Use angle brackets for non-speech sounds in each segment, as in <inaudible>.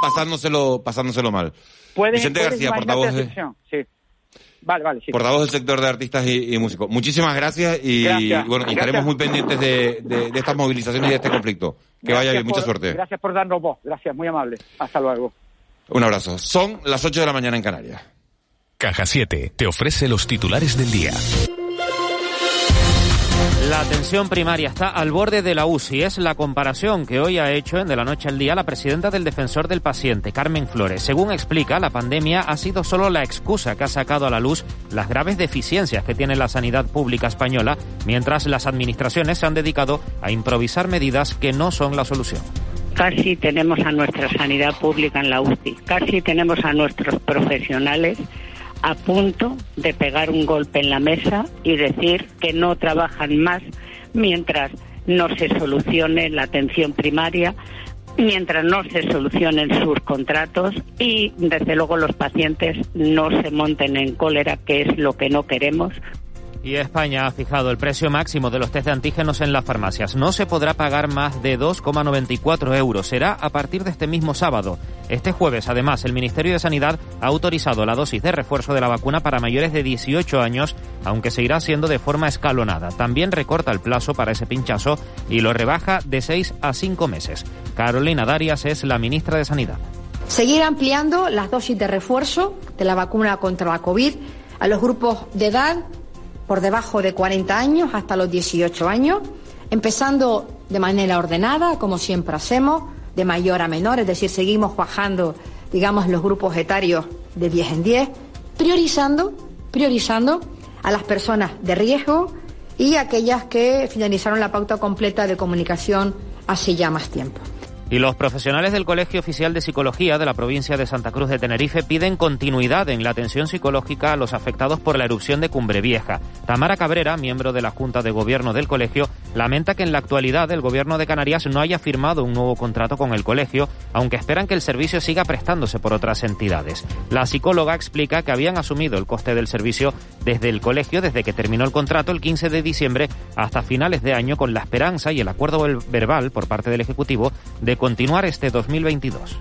Pasándoselo, pasándoselo mal. Puede, Vicente García, portavoz la de, situación, Sí. Vale, vale, sí. portavoz del sector de artistas y, y músicos. Muchísimas gracias y, Gracias. y bueno, Gracias. estaremos muy pendientes de, de- de estas movilizaciones y de este conflicto. Que vaya bien, Gracias mucha por- suerte. Gracias por darnos voz. Gracias, muy amable. Hasta luego. Un abrazo. Son las 8 de la mañana en Canarias. Caja 7 te ofrece los titulares del día. La atención primaria está al borde de la UCI. Es la comparación que hoy ha hecho en De la Noche al Día la presidenta del Defensor del Paciente, Carmen Flores. Según explica, la pandemia ha sido solo la excusa que ha sacado a la luz las graves deficiencias que tiene la sanidad pública española, mientras las administraciones se han dedicado a improvisar medidas que no son la solución. Casi tenemos a nuestra sanidad pública en la UCI, casi tenemos a nuestros profesionales a punto de pegar un golpe en la mesa y decir que no trabajan más mientras no se solucione la atención primaria, mientras no se solucionen sus contratos y desde luego los pacientes no se monten en cólera, que es lo que no queremos. Y España ha fijado el precio máximo de los test de antígenos en las farmacias. No se podrá pagar más de 2,94 euros. Será a partir de este mismo sábado. Este jueves, además, el Ministerio de Sanidad ha autorizado la dosis de refuerzo de la vacuna para mayores de 18 años, aunque seguirá siendo de forma escalonada. También recorta el plazo para ese pinchazo y lo rebaja de 6 a 5 meses. Carolina Darias es la ministra de Sanidad. Seguir ampliando las dosis de refuerzo de la vacuna contra la COVID a los grupos de edad por debajo de 40 años hasta los 18 años, empezando de manera ordenada, como siempre hacemos, de mayor a menor, es decir, seguimos bajando, digamos, los grupos etarios de 10 en 10, priorizando, priorizando a las personas de riesgo y aquellas que finalizaron la pauta completa de comunicación hace ya más tiempo. Y los profesionales del Colegio Oficial de Psicología de la provincia de Santa Cruz de Tenerife piden continuidad en la atención psicológica a los afectados por la erupción de Cumbre Vieja. Tamara Cabrera, miembro de la Junta de Gobierno del colegio, lamenta que en la actualidad el Gobierno de Canarias no haya firmado un nuevo contrato con el colegio, aunque esperan que el servicio siga prestándose por otras entidades. La psicóloga explica que habían asumido el coste del servicio desde el colegio desde que terminó el contrato el 15 de diciembre hasta finales de año con la esperanza y el acuerdo verbal por parte del Ejecutivo de continuar este 2022.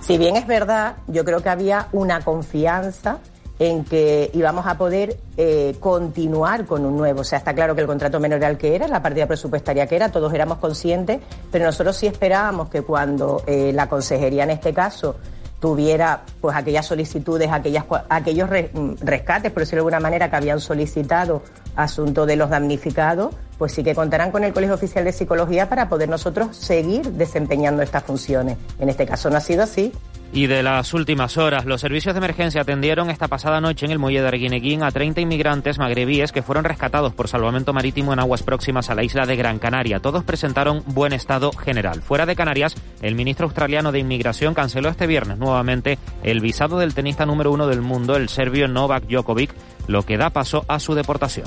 Si bien es verdad, yo creo que había una confianza en que íbamos a poder eh, continuar con un nuevo. O sea, está claro que el contrato menor era el que era, la partida presupuestaria que era, todos éramos conscientes, pero nosotros sí esperábamos que cuando eh, la consejería en este caso tuviera pues aquellas solicitudes, aquellas, aquellos re, rescates, por decirlo de alguna manera, que habían solicitado asunto de los damnificados, pues sí que contarán con el Colegio Oficial de Psicología para poder nosotros seguir desempeñando estas funciones. En este caso no ha sido así. Y de las últimas horas, los servicios de emergencia atendieron esta pasada noche en el muelle de Arguineguín a 30 inmigrantes magrebíes que fueron rescatados por salvamento marítimo en aguas próximas a la isla de Gran Canaria. Todos presentaron buen estado general. Fuera de Canarias, el ministro australiano de Inmigración canceló este viernes nuevamente el visado del tenista número uno del mundo, el serbio Novak Djokovic, lo que da paso a su deportación.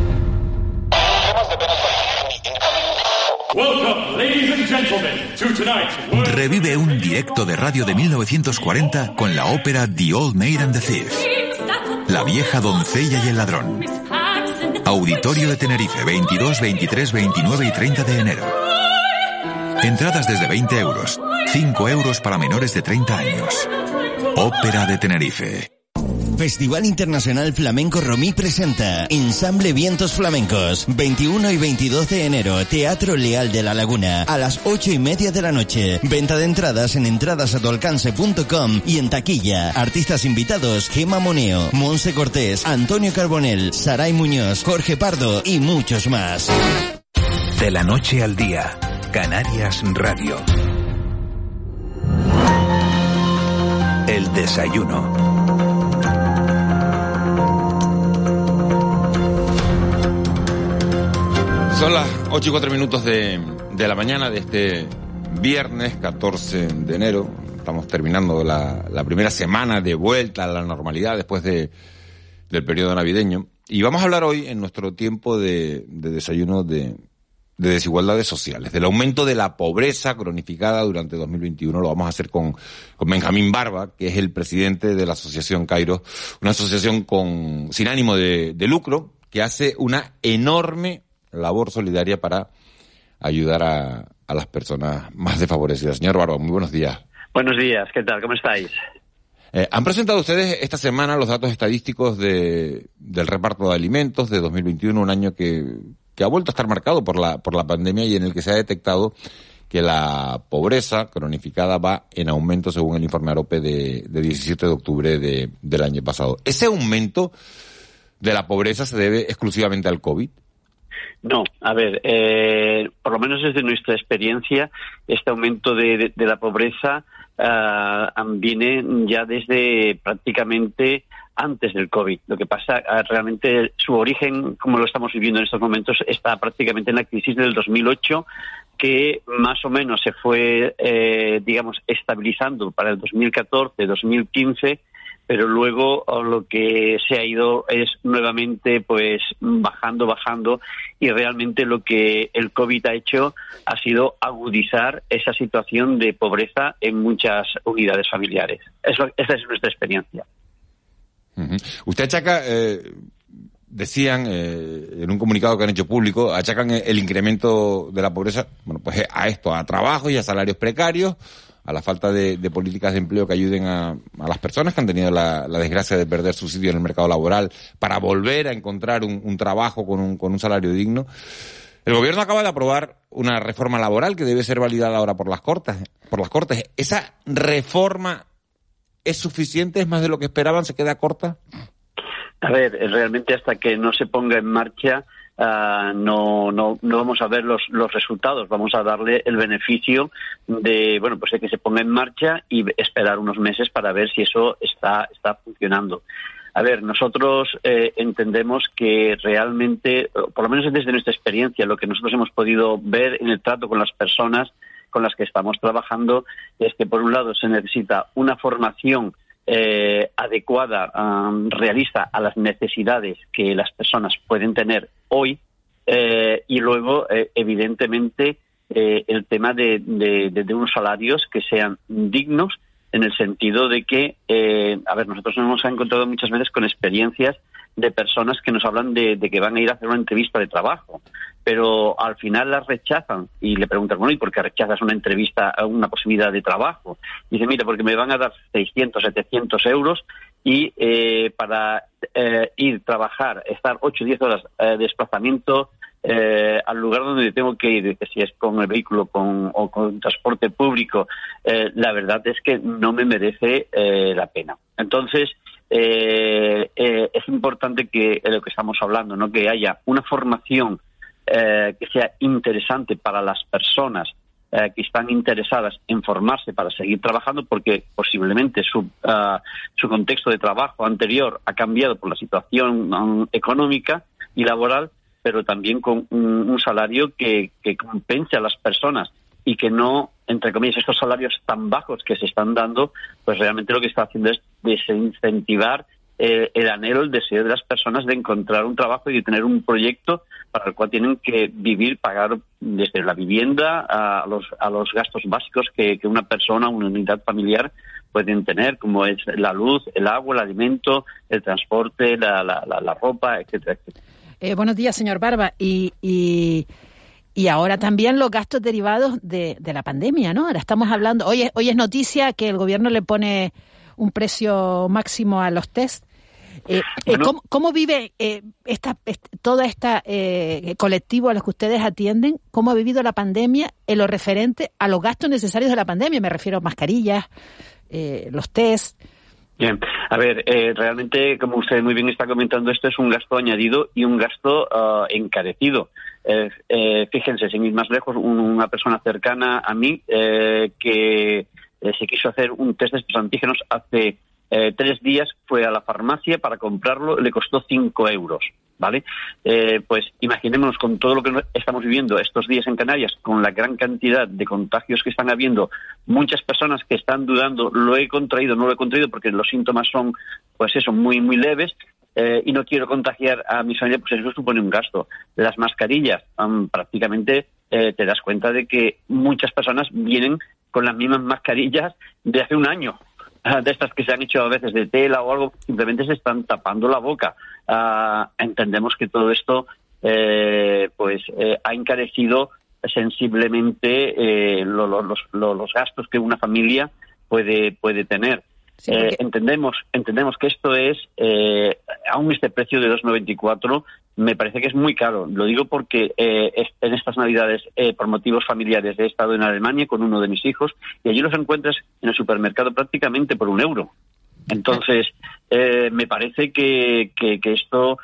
Revive un directo de radio de 1940 con la ópera The Old Maid and the Thief. La vieja doncella y el ladrón. Auditorio de Tenerife, 22, 23, 29 y 30 de enero. Entradas desde 20 euros, 5 euros para menores de 30 años. Ópera de Tenerife. Festival Internacional Flamenco Romí presenta Ensamble Vientos Flamencos. 21 y 22 de enero, Teatro Leal de la Laguna, a las 8 y media de la noche. Venta de entradas en entradasatualcance.com y en taquilla. Artistas invitados, Gema Moneo, Monse Cortés, Antonio Carbonel, Saray Muñoz, Jorge Pardo y muchos más. De la noche al día, Canarias Radio. El desayuno. Son las 8 y 4 minutos de, de la mañana de este viernes 14 de enero. Estamos terminando la, la primera semana de vuelta a la normalidad después de, del periodo navideño. Y vamos a hablar hoy en nuestro tiempo de, de desayuno de, de desigualdades sociales, del aumento de la pobreza cronificada durante 2021. Lo vamos a hacer con, con Benjamín Barba, que es el presidente de la Asociación Cairo, una asociación con, sin ánimo de, de lucro, que hace una enorme labor solidaria para ayudar a, a las personas más desfavorecidas. Señor Barba, muy buenos días. Buenos días, ¿qué tal? ¿Cómo estáis? Eh, han presentado ustedes esta semana los datos estadísticos de, del reparto de alimentos de 2021, un año que, que ha vuelto a estar marcado por la, por la pandemia y en el que se ha detectado que la pobreza cronificada va en aumento según el informe AROPE de, de 17 de octubre de, del año pasado. ¿Ese aumento de la pobreza se debe exclusivamente al COVID? No, a ver, eh, por lo menos desde nuestra experiencia, este aumento de, de, la pobreza uh, viene ya desde prácticamente antes del COVID. Lo que pasa, uh, realmente su origen, como lo estamos viviendo en estos momentos, está prácticamente en la crisis del 2008, que más o menos se fue, eh, digamos, estabilizando para el 2014, 2015 pero luego lo que se ha ido es nuevamente pues bajando, bajando y realmente lo que el COVID ha hecho ha sido agudizar esa situación de pobreza en muchas unidades familiares. Eso, esa es nuestra experiencia. Usted achaca, eh, decían eh, en un comunicado que han hecho público, achacan el incremento de la pobreza, bueno, pues a esto, a trabajo y a salarios precarios, a la falta de, políticas de empleo que ayuden a, las personas que han tenido la, desgracia de perder su sitio en el mercado laboral para volver a encontrar un, un trabajo con un, con un salario digno. El gobierno acaba de aprobar una reforma laboral que debe ser validada ahora por las cortes. Por las cortes. ¿Esa reforma es suficiente? ¿Es más de lo que esperaban? ¿Se queda corta? A ver, realmente hasta que no se ponga en marcha uh, no, no, no vamos a ver los, los resultados. Vamos a darle el beneficio de, bueno, pues de que se ponga en marcha y esperar unos meses para ver si eso está, está funcionando. A ver, nosotros eh, entendemos que realmente, por lo menos desde nuestra experiencia, lo que nosotros hemos podido ver en el trato con las personas con las que estamos trabajando es que, por un lado, se necesita una formación eh, adecuada, um, realista a las necesidades que las personas pueden tener hoy eh, y luego, eh, evidentemente, eh, el tema de, de, de, unos salarios que sean dignos en el sentido de que, eh, a ver, nosotros nos hemos encontrado muchas veces con experiencias de personas que nos hablan de, de, que van a ir a hacer una entrevista de trabajo, pero al final las rechazan y le preguntan, bueno, ¿y por qué rechazas una entrevista, una posibilidad de trabajo? Y dice, mira, porque me van a dar 600, 700 euros y eh, para eh, ir, trabajar, estar 8 o 10 horas eh, de desplazamiento eh, al lugar donde tengo que ir, si es con el vehículo con, o con transporte público, eh, la verdad es que no me merece eh, la pena. Entonces, eh, eh, es importante que lo que estamos hablando, ¿no? que haya una formación eh, que sea interesante para las personas eh, que están interesadas en formarse para seguir trabajando porque posiblemente su, uh, su contexto de trabajo anterior ha cambiado por la situación um, económica y laboral pero también con un, un salario que, que, compense a las personas y que no, entre comillas, estos salarios tan bajos que se están dando, pues realmente lo que está haciendo es desincentivar eh, el anhelo, el deseo de las personas de encontrar un trabajo y de tener un proyecto para el cual tienen que vivir, pagar desde la vivienda a los, a los gastos básicos que, que una persona, una unidad familiar pueden tener, como es la luz, el agua, el alimento, el transporte, la, la, la, ropa, etcétera, etcétera. Eh, buenos días, señor Barba. Y, y, y, ahora también los gastos derivados de, de, la pandemia, ¿no? Ahora estamos hablando, hoy es, hoy es noticia que el gobierno le pone un precio máximo a los test Eh, eh, ¿cómo, vive eh, esta, toda esta colectivo a los que ustedes atienden? ¿Cómo ha vivido la pandemia en lo referente a los gastos necesarios de la pandemia? Me refiero a mascarillas, los test. Bien, a ver, realmente, como usted muy bien está comentando, esto es un gasto añadido y un gasto ah, encarecido. Fíjense, sin ir más lejos, una persona cercana a mí que se quiso hacer un test de estos antígenos hace eh, tres días fue a la farmacia para comprarlo, le costó cinco euros. ¿Vale? Eh, pues imaginémonos con todo lo que estamos viviendo estos días en Canarias, con la gran cantidad de contagios que están habiendo, muchas personas que están dudando, lo he contraído, no lo he contraído, porque los síntomas son, pues eso, muy, muy leves, eh, y no quiero contagiar a mi familia, pues eso supone un gasto. Las mascarillas, prácticamente te das cuenta de que muchas personas vienen con las mismas mascarillas de hace un año. de estas que se han hecho a veces de tela o algo, simplemente se están tapando la boca. Ah, entendemos que todo esto eh, pues eh, ha encarecido sensiblemente eh, los, gastos que una familia puede, puede tener. Entendemos, entendemos que esto es, aún este precio de 2,94 me parece que es muy caro. Lo digo porque eh, en estas Navidades, eh, por motivos familiares, he estado en Alemania con uno de mis hijos y allí los encuentras en el supermercado prácticamente por un euro. Entonces, eh, me parece que, que, esto,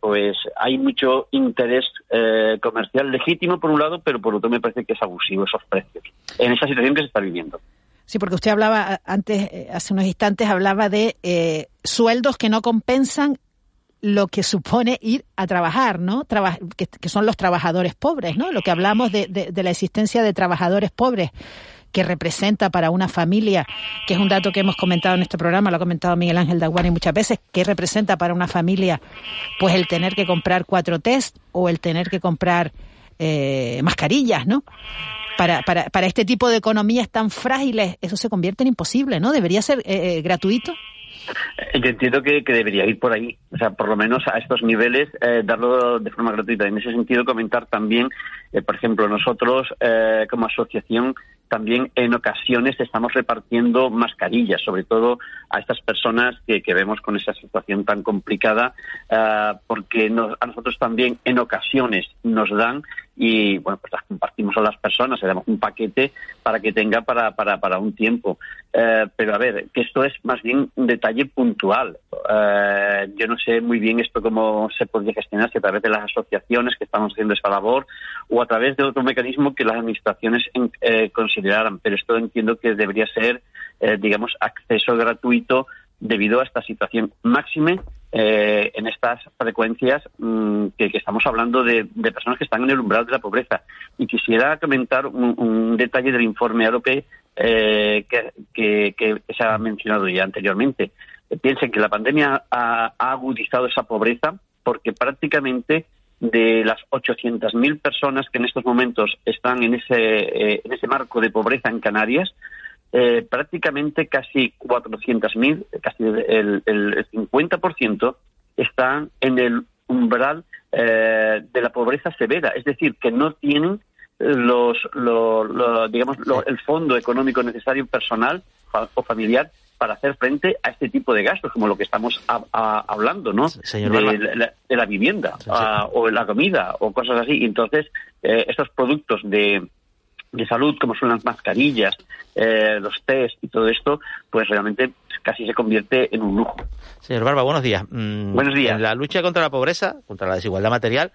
pues hay mucho interés comercial legítimo por un lado, pero por otro me parece que es abusivo esos precios en esa situación que se está viviendo. Sí, porque usted hablaba antes, hace unos instantes, hablaba de sueldos que no compensan lo que supone ir a trabajar, ¿no? que, son los trabajadores pobres, ¿no? Lo que hablamos de, de, la existencia de trabajadores pobres que representa para una familia, que es un dato que hemos comentado en este programa, lo ha comentado Miguel Ángel Daguani muchas veces, que representa para una familia pues el tener que comprar cuatro test o el tener que comprar eh, mascarillas, ¿no? Para, para, para este tipo de economías tan frágiles, eso se convierte en imposible, ¿no? Debería ser eh, eh, gratuito. Eh, yo entiendo que, debería ir por ahí, o sea, por lo menos a estos niveles, eh, darlo de forma gratuita. En ese sentido, comentar también, eh, por ejemplo, nosotros como asociación también en ocasiones estamos repartiendo mascarillas, sobre todo a estas personas que, vemos con esa situación tan complicada, porque a nosotros también en ocasiones nos dan y bueno, pues las compartimos a las personas, le damos un paquete para que tenga para, para, para un tiempo. Eh, pero a ver, que esto es más bien un detalle puntual. Eh, yo no sé muy bien esto cómo se podría gestionar, si a través de las asociaciones que estamos haciendo esa labor o a través de otro mecanismo que las administraciones eh, consideraran. Pero esto entiendo que debería ser, digamos, acceso gratuito debido a esta situación máxime eh, en estas frecuencias mm, que, estamos hablando de, personas que están en el umbral de la pobreza. Y quisiera comentar un, detalle del informe AROPE eh, que, se ha mencionado ya anteriormente. piensen que la pandemia ha, agudizado esa pobreza porque prácticamente de las 800.000 personas que en estos momentos están en ese, eh, en ese marco de pobreza en Canarias, eh, prácticamente casi 400.000, casi el, el 50% están en el umbral eh, de la pobreza severa, es decir, que no tienen los, digamos, el fondo económico necesario personal o familiar para hacer frente a este tipo de gastos, como lo que estamos hablando, ¿no? de, la, vivienda o la comida o cosas así. entonces, eh, estos productos de, de salud, como son las mascarillas, eh, los test y todo esto, pues realmente casi se convierte en un lujo. Señor Barba, buenos días. Mm, buenos días. En la lucha contra la pobreza, contra la desigualdad material,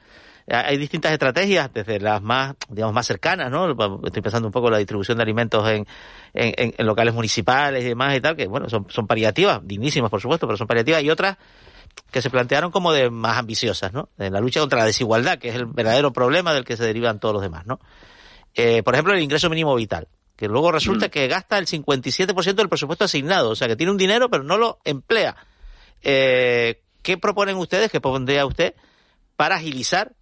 eh, hay distintas estrategias, desde las más, digamos, más cercanas, ¿no? Estoy pensando un poco en la distribución de alimentos en, en, locales municipales y demás y tal, que, bueno, son, son paliativas, dignísimas, por supuesto, pero son paliativas, y otras que se plantearon como de más ambiciosas, ¿no? En la lucha contra la desigualdad, que es el verdadero problema del que se derivan todos los demás, ¿no? Eh, por ejemplo, el ingreso mínimo vital, que luego resulta mm. que gasta el 57% del presupuesto asignado, o sea, que tiene un dinero pero no lo emplea. Eh, ¿Qué proponen ustedes, qué pondría usted para agilizar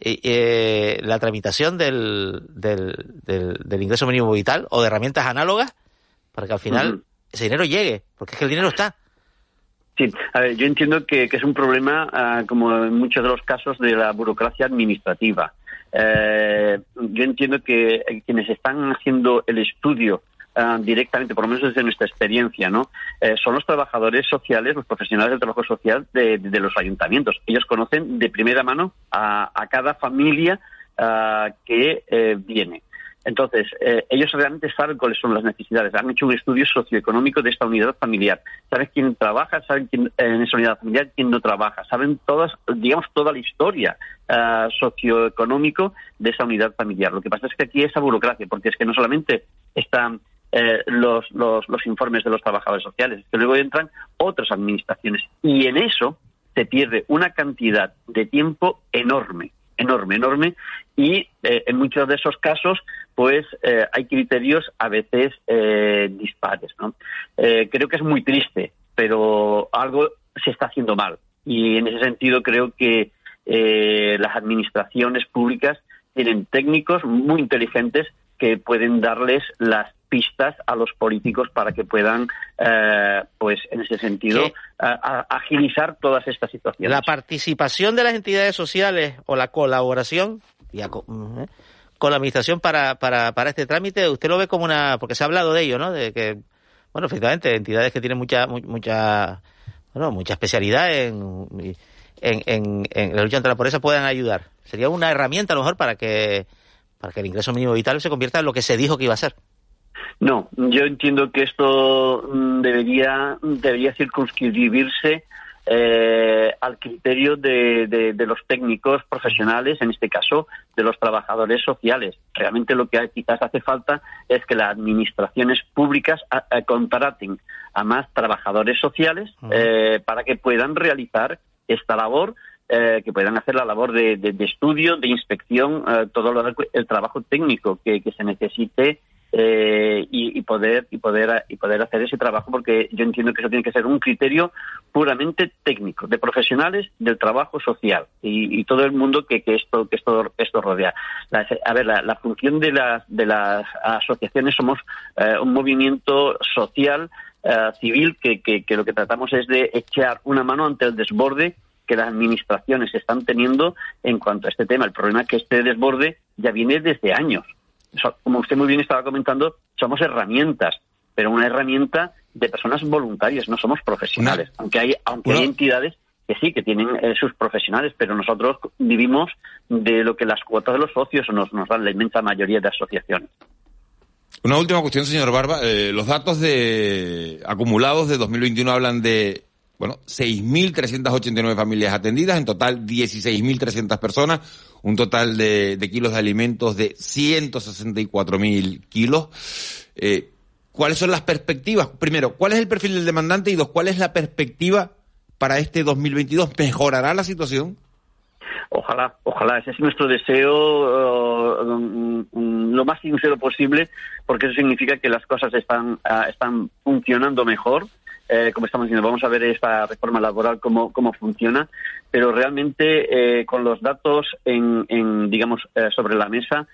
eh, la tramitación del, del, ingreso mínimo vital o de herramientas análogas para que al final ese dinero llegue? Porque es que el dinero está. Sí, a ver, yo entiendo que, es un problema, ah, como en muchos de los casos, de la burocracia administrativa. Eh, yo entiendo que quienes están haciendo el estudio ah, directamente, por lo menos desde nuestra experiencia, ¿no? Eh, son los trabajadores sociales, los profesionales del trabajo social de, los ayuntamientos. Ellos conocen de primera mano a, cada familia que eh, viene. Entonces, eh, ellos realmente saben cuáles son las necesidades. Han hecho un estudio socioeconómico de esta unidad familiar. Saben quién trabaja, saben quién en esa unidad familiar, quién no trabaja. Saben todas, digamos, toda la historia uh, socioeconómico de esa unidad familiar. Lo que pasa es que aquí esa burocracia, porque es que no solamente están eh, los, los, los informes de los trabajadores sociales, es que luego entran otras administraciones. Y en eso se pierde una cantidad de tiempo enorme enorme, enorme, y eh, en muchos de esos casos, pues eh, hay criterios a veces eh, dispares. ¿no? creo que es muy triste, pero algo se está haciendo mal. Y en ese sentido creo que las administraciones públicas tienen técnicos muy inteligentes que pueden darles las pistas a los políticos para que puedan, eh, pues en ese sentido, agilizar todas estas situaciones. La participación de las entidades sociales o la colaboración con la administración para, para, para este trámite, usted lo ve como una, porque se ha hablado de ello, ¿no? De que, bueno, efectivamente, entidades que tienen mucha, mucha, bueno, mucha especialidad en, en, en, en la lucha contra la pobreza puedan ayudar. Sería una herramienta a lo mejor para que, para que el ingreso mínimo vital se convierta en lo que se dijo que iba a ser. No, yo entiendo que esto mm, debería, debería circunscribirse eh, al criterio de, de, los técnicos profesionales, en este caso de los trabajadores sociales. Realmente lo que quizás hace falta es que las administraciones públicas contraten a más trabajadores sociales eh, para que puedan realizar esta labor eh, que puedan hacer la labor de, de, estudio, de inspección, todo lo, el trabajo técnico que, que se necesite eh, y, poder y poder y poder hacer ese trabajo porque yo entiendo que eso tiene que ser un criterio puramente técnico de profesionales del trabajo social y, todo el mundo que, que esto que esto esto rodea a ver la, función de las de las asociaciones somos eh, un movimiento social eh, civil que, que, que lo que tratamos es de echar una mano ante el desborde que las administraciones están teniendo en cuanto a este tema. El problema es que este desborde ya viene desde años como usted muy bien estaba comentando, somos herramientas, pero una herramienta de personas voluntarias, no somos profesionales. Aunque hay, aunque hay entidades que sí, que tienen eh, sus profesionales, pero nosotros vivimos de lo que las cuotas de los socios nos, nos dan la inmensa mayoría de asociaciones. Una última cuestión, señor Barba. Eh, los datos de acumulados de 2021 hablan de bueno, 6.389 familias atendidas, en total 16.300 personas, un total de, kilos de alimentos de 164.000 kilos. Eh, ¿Cuáles son las perspectivas? Primero, ¿cuál es el perfil del demandante? Y dos, ¿cuál es la perspectiva para este 2022? ¿Mejorará la situación? Ojalá, ojalá, ese es nuestro deseo uh, lo más sincero posible, porque eso significa que las cosas están, uh, están funcionando mejor eh, como estamos diciendo, vamos a ver esta reforma laboral cómo, cómo funciona, pero realmente eh, con los datos en, en digamos, eh, sobre la mesa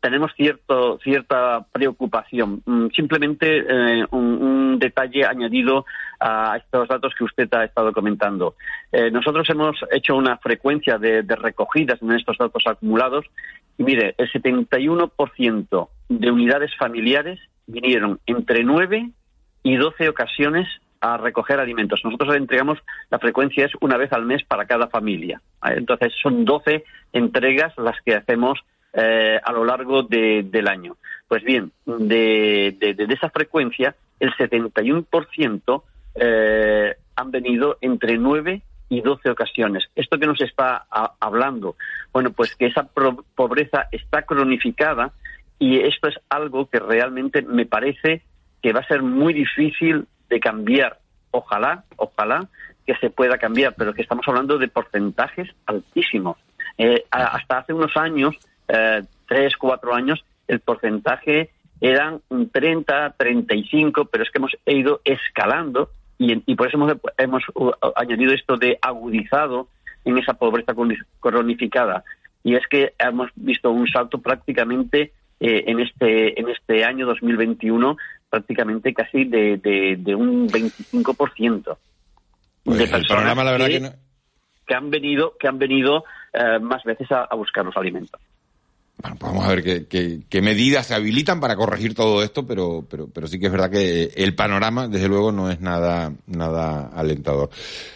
tenemos cierto, cierta preocupación. Mm, simplemente un, detalle añadido a estos datos que usted ha estado comentando. nosotros hemos hecho una frecuencia de, de recogidas en estos datos acumulados y mire, el 71% de unidades familiares vinieron entre 9 y 12 ocasiones a recoger alimentos. Nosotros entregamos, la frecuencia es una vez al mes para cada familia. Entonces son 12 entregas las que hacemos eh, a lo largo del año. Pues bien, de, de, esa frecuencia, el 71% eh, han venido entre 9 y 12 ocasiones. ¿Esto que nos está hablando? Bueno, pues que esa pobreza está cronificada y esto es algo que realmente me parece que va a ser muy difícil de cambiar. Ojalá, ojalá que se pueda cambiar, pero que estamos hablando de porcentajes altísimos. Eh, hasta hace unos años, eh, tres, cuatro años, el porcentaje eran un 30, 35, pero es que hemos ido escalando y, y por eso hemos, hemos añadido esto de agudizado en esa pobreza cronificada. Y es que hemos visto un salto prácticamente eh, en este en este año 2021 prácticamente casi de, de, un 25% pues de personas la verdad que, que, han venido que han venido eh, más veces a, buscar los alimentos. bueno, pues vamos a ver qué, qué, medidas se habilitan para corregir todo esto, pero, pero, pero sí que es verdad que el panorama, desde luego, no es nada, nada alentador.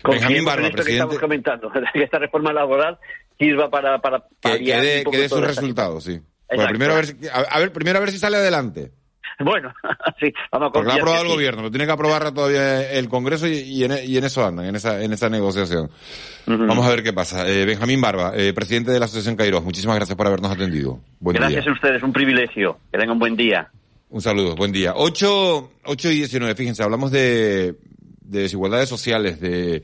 Benjamín Barba, presidente... que estamos comentando, <laughs> que esta reforma laboral sirva para, para que, que dé sus resultados, sí. Bueno, primero a ver, si, a, ver, primero a ver si sale adelante. Bueno, <laughs> sí, vamos a Porque lo ha aprobado el gobierno, lo tiene que aprobar todavía el Congreso y, en, eso andan, en esa, en esa negociación. Vamos a ver qué pasa. Eh, Benjamín Barba, eh, presidente de la Asociación Kairos, muchísimas gracias por habernos atendido. Buen gracias a ustedes, un privilegio. Que tengan un buen día. Un saludo, buen día. 8, 8 y 19, fíjense, hablamos de, de desigualdades sociales, de,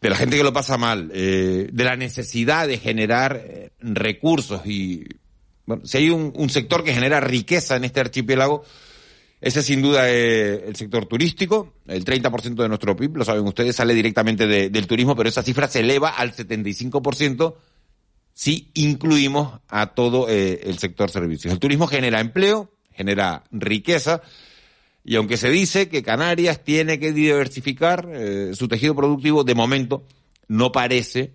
de la gente que lo pasa mal, eh, de la necesidad de generar recursos y bueno, si hay un, sector que genera riqueza en este archipiélago, ese sin duda es el sector turístico. El 30% de nuestro PIB, lo saben ustedes, sale directamente del turismo, pero esa cifra se eleva al 75% si incluimos a todo eh, el sector servicios. El turismo genera empleo, genera riqueza, y aunque se dice que Canarias tiene que diversificar eh, su tejido productivo, de momento no parece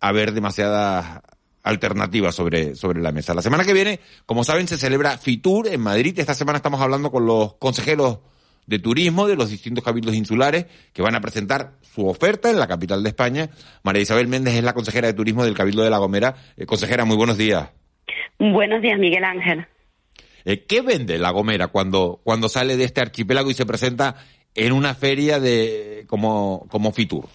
haber demasiadas alternativa sobre, sobre la mesa. La semana que viene, como saben, se celebra FITUR en Madrid. Esta semana estamos hablando con los consejeros de turismo de los distintos cabildos insulares que van a presentar su oferta en la capital de España. María Isabel Méndez es la consejera de turismo del Cabildo de La Gomera. Eh, consejera, muy buenos días. Buenos días, Miguel Ángel. Eh, ¿Qué vende La Gomera cuando, cuando sale de este archipiélago y se presenta en una feria de como, como Fitur?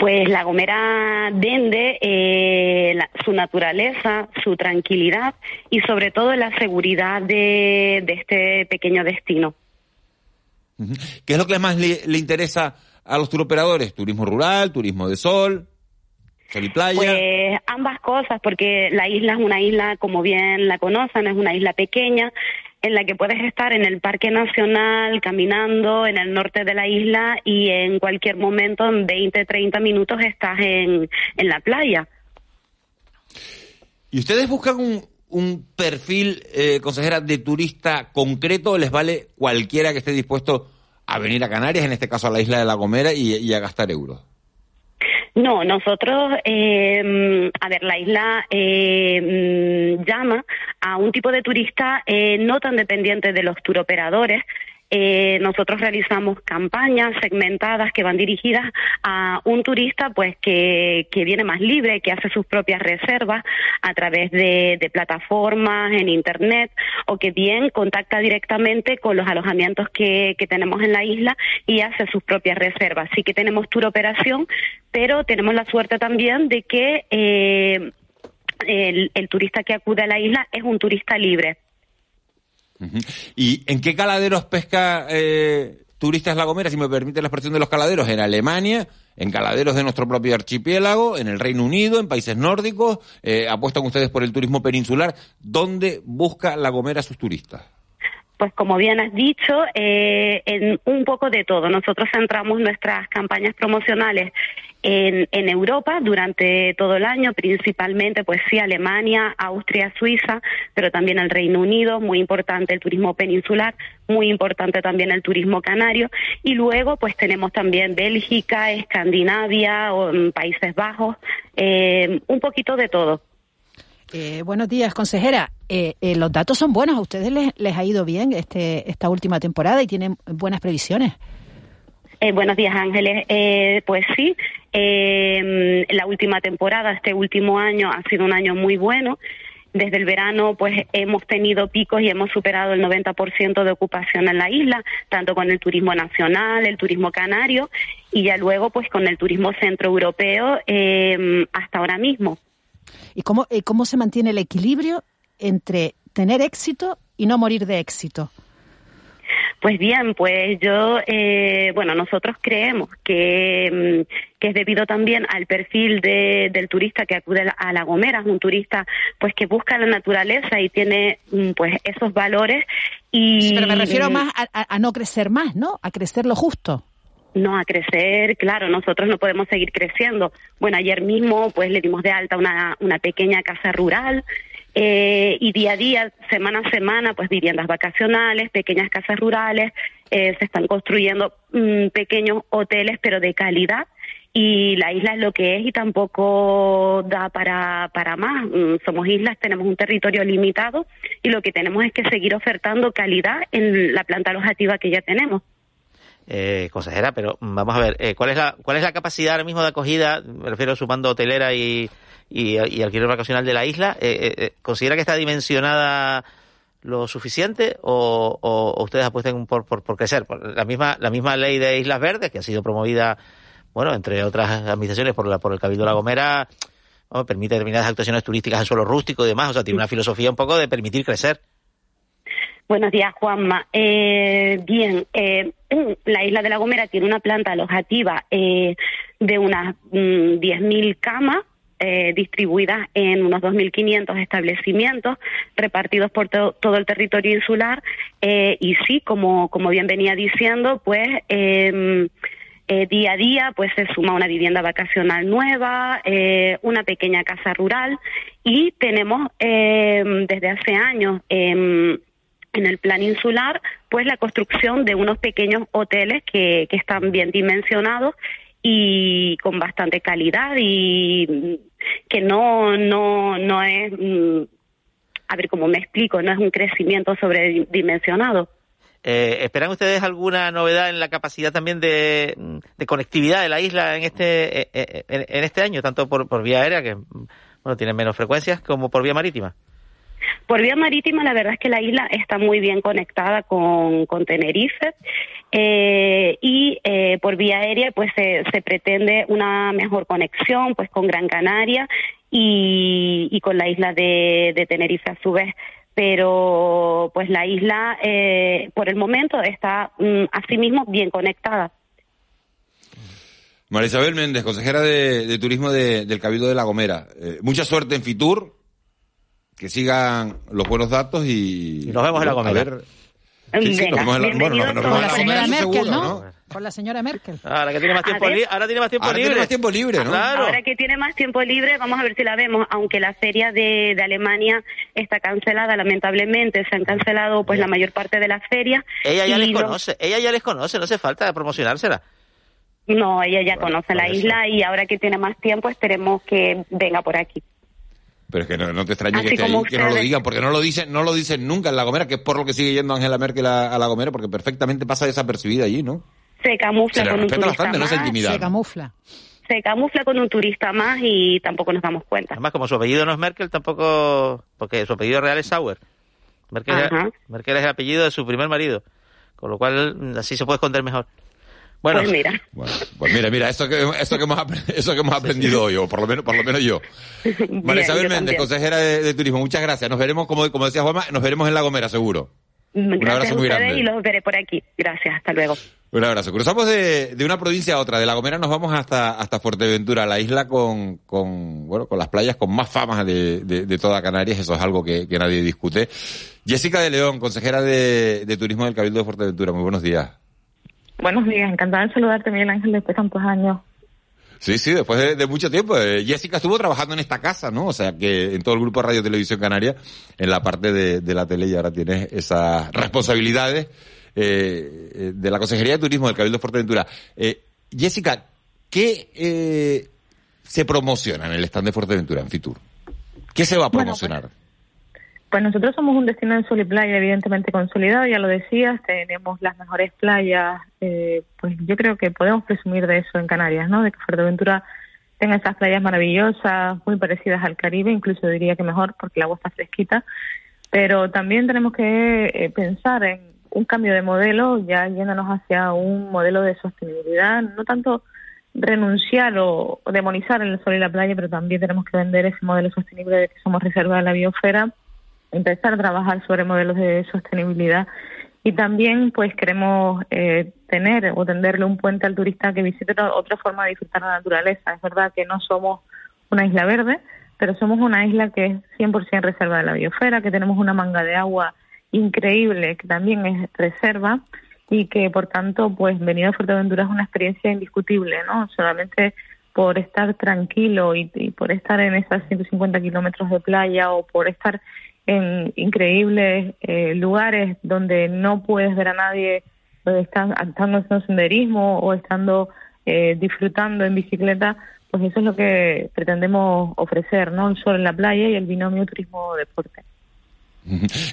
Pues La Gomera vende eh, su naturaleza, su tranquilidad y sobre todo la seguridad de, este pequeño destino. ¿Qué es lo que más le, interesa a los turoperadores? ¿Turismo rural, turismo de sol? ¿Sol y playa? Pues ambas cosas, porque la isla es una isla, como bien la conocen, es una isla pequeña, en la que puedes estar en el Parque Nacional caminando en el norte de la isla y en cualquier momento, en 20, 30 minutos, estás en, en la playa. ¿Y ustedes buscan un, un perfil, eh, consejera, de turista concreto o les vale cualquiera que esté dispuesto a venir a Canarias, en este caso a la isla de La Gomera, y a gastar euros? No, nosotros, eh, a ver, la isla eh, llama a un tipo de turista eh, no tan dependiente de los turoperadores, eh, nosotros realizamos campañas segmentadas que van dirigidas a un turista pues que, que viene más libre, que hace sus propias reservas a través de, plataformas en internet o que bien contacta directamente con los alojamientos que, que tenemos en la isla y hace sus propias reservas. Sí que tenemos tour operación, pero tenemos la suerte también de que eh, el, el turista que acude a la isla es un turista libre. ¿Y en qué caladeros pesca eh, Turistas La Gomera, si me permite la expresión de los caladeros? ¿En Alemania? ¿En caladeros de nuestro propio archipiélago? ¿En el Reino Unido? ¿En países nórdicos? Eh, ¿Apuestan ustedes por el turismo peninsular? ¿Dónde busca La Gomera a sus turistas? Pues como bien has dicho, eh, en un poco de todo. Nosotros centramos nuestras campañas promocionales en, Europa durante todo el año, principalmente, pues sí, Alemania, Austria, Suiza, pero también el Reino Unido, muy importante el turismo peninsular, muy importante también el turismo canario, y luego pues tenemos también Bélgica, Escandinavia, o, mm, Países Bajos, eh, un poquito de todo. Eh, buenos días, consejera. Eh, eh, los datos son buenos. A ustedes les, les, ha ido bien este, esta última temporada y tienen buenas previsiones. Eh, buenos días, Ángeles. Eh, pues sí, eh, la última temporada, este último año, ha sido un año muy bueno. Desde el verano, pues hemos tenido picos y hemos superado el 90% de ocupación en la isla, tanto con el turismo nacional, el turismo canario y ya luego, pues con el turismo centroeuropeo eh, hasta ahora mismo. ¿Y cómo, cómo se mantiene el equilibrio entre tener éxito y no morir de éxito? Pues bien, pues yo, eh, bueno, nosotros creemos que, mm, que, es debido también al perfil de, del turista que acude a La Gomera, es un turista pues que busca la naturaleza y tiene mm, pues esos valores y... Pero me refiero más a, no crecer más, ¿no? A crecer lo justo. No, a crecer, claro, nosotros no podemos seguir creciendo. Bueno, ayer mismo pues le dimos de alta una, una pequeña casa rural eh, y día a día, semana a semana, pues viviendas vacacionales, pequeñas casas rurales, eh, se están construyendo mm, pequeños hoteles, pero de calidad y la isla es lo que es y tampoco da para, para más. Mm, Somos islas, tenemos un territorio limitado y lo que tenemos es que seguir ofertando calidad en la planta alojativa que ya tenemos. Eh, consejera, pero vamos a ver, eh, ¿cuál es la cuál es la capacidad ahora mismo de acogida? Me refiero sumando hotelera y, y, y alquiler vacacional de la isla. Eh, eh, eh, ¿Considera que está dimensionada lo suficiente o, o- o ustedes apuestan por, por, por crecer? Por la misma la misma ley de Islas Verdes que ha sido promovida, bueno, entre otras administraciones por la por el Cabildo de La Gomera, permite determinadas actuaciones turísticas en suelo rústico y demás. O sea, tiene una filosofía un poco de permitir crecer. Buenos días, Juanma. Eh, bien, eh, <clears throat> la isla de La Gomera tiene una planta alojativa eh, de unas mm, 10.000 camas eh, distribuidas en unos 2.500 establecimientos repartidos por to- todo el territorio insular. Eh, y sí, como, como bien venía diciendo, pues eh, eh, día a día pues se suma una vivienda vacacional nueva, eh, una pequeña casa rural y tenemos eh, desde hace años em, en el plan insular pues la construcción de unos pequeños hoteles que, están bien dimensionados y con bastante calidad y que no no no es mm, a ver cómo me explico no es un crecimiento sobredimensionado Eh, ¿Esperan ustedes alguna novedad en la capacidad también de, conectividad de la isla en este eh, eh, en, en este año, tanto por, por vía aérea, que bueno tienen menos frecuencias, como por vía marítima? Por vía marítima, la verdad es que la isla está muy bien conectada con, con Tenerife eh, y eh, por vía aérea, pues se, pretende una mejor conexión, pues con Gran Canaria y, con la isla de, Tenerife a su vez. Pero, pues la isla, eh, por el momento, está mm, asimismo bien conectada. María Isabel Méndez, consejera de, de Turismo de- del Cabildo de La Gomera. Eh, mucha suerte en Fitur, que sigan los buenos datos y... Y nos vemos en La a Gomera. ver- Sí, sí, nos vemos en la, bueno, nos, nos vemos Con la señora Merkel, seguro, ¿no? Con la señora Merkel. Ahora que tiene más tiempo, ver. li- ahora tiene más tiempo Ahora tiene libre. más tiempo libre, ¿no? Claro. Ahora que tiene más tiempo libre, vamos a ver si la vemos, aunque la feria de, de Alemania está cancelada, lamentablemente, se han cancelado pues la mayor parte de las ferias. Ella ya les no- conoce, ella ya les conoce, no hace falta promocionársela. No, ella ya conoce la eso. isla y ahora que tiene más tiempo esperemos que venga por aquí. Pero es que no, no te extrañe que esté ahí, que no lo digan, porque no lo dicen, no lo dicen nunca en La Gomera, que es por lo que sigue yendo Angela Merkel a, a La Gomera, porque perfectamente pasa desapercibida allí, ¿no? Se camufla Se con un turista bastante, no más. se intimida. Se camufla. Se camufla con un turista más y tampoco nos damos cuenta. Además, como su apellido no es Merkel, tampoco, porque su apellido real es Sauer. Merkel. Merkel es el apellido de su primer marido, con lo cual así se puede esconder mejor. Bueno, Pues mira, Bueno, pues mira, mira, esto que, esto que hemos, <laughs> eso que hemos aprendido hoy, o por lo menos, por lo menos yo. <laughs> Bien, Isabel Méndez, consejera de, de Turismo, muchas gracias. Nos veremos, como, como decía Juanma, nos veremos en La Gomera, seguro. gracias abrazo a muy grande. y los veré por aquí. Gracias, hasta luego. Un abrazo. Cruzamos de, de una provincia a otra. De La Gomera nos vamos hasta, hasta Fuerteventura, la isla con, con, bueno, con las playas con más fama de, de, de toda Canarias. Eso es algo que, que nadie discute. Jessica de León, consejera de, de Turismo del Cabildo de Fuerteventura. Muy buenos días. Buenos días, encantada de saludarte, Miguel Ángel, después de tantos años. Sí, sí, después de, de mucho tiempo. Eh, Jessica estuvo trabajando en esta casa, ¿no? O sea, que en todo el grupo de Radio Televisión Canaria, en la parte de, de la tele, y ahora tienes esas responsabilidades eh, eh, de la Consejería de Turismo del Cabildo de Fuerteventura. Eh, Jessica, ¿qué eh, se promociona en el stand de Fuerteventura, en Fitur? ¿Qué se va a promocionar? Pues nosotros somos un destino de sol y playa evidentemente consolidado, ya lo decías, tenemos las mejores playas, eh, pues yo creo que podemos presumir de eso en Canarias, ¿no? De que Fuerteventura tenga esas playas maravillosas, muy parecidas al Caribe, incluso diría que mejor porque el agua está fresquita, pero también tenemos que eh, pensar en un cambio de modelo, ya yéndonos hacia un modelo de sostenibilidad, no tanto renunciar o demonizar el sol y la playa, pero también tenemos que vender ese modelo sostenible de que somos reserva de la biosfera, empezar a trabajar sobre modelos de sostenibilidad y también pues queremos eh, tener o tenderle un puente al turista que visite otra- forma de disfrutar la naturaleza. Es verdad que no somos una isla verde, pero somos una isla que es 100% reserva de la biosfera, que tenemos una manga de agua increíble que también es reserva y que por tanto pues venir a Fuerteventura es una experiencia indiscutible, ¿no? Solamente por estar tranquilo y, y por estar en esas 150 kilómetros de playa o por estar en increíbles eh, lugares donde no puedes ver a nadie, donde están estando haciendo senderismo o estando eh, disfrutando en bicicleta, pues eso es lo que pretendemos ofrecer, ¿no? El sol en la playa y el binomio turismo-deporte.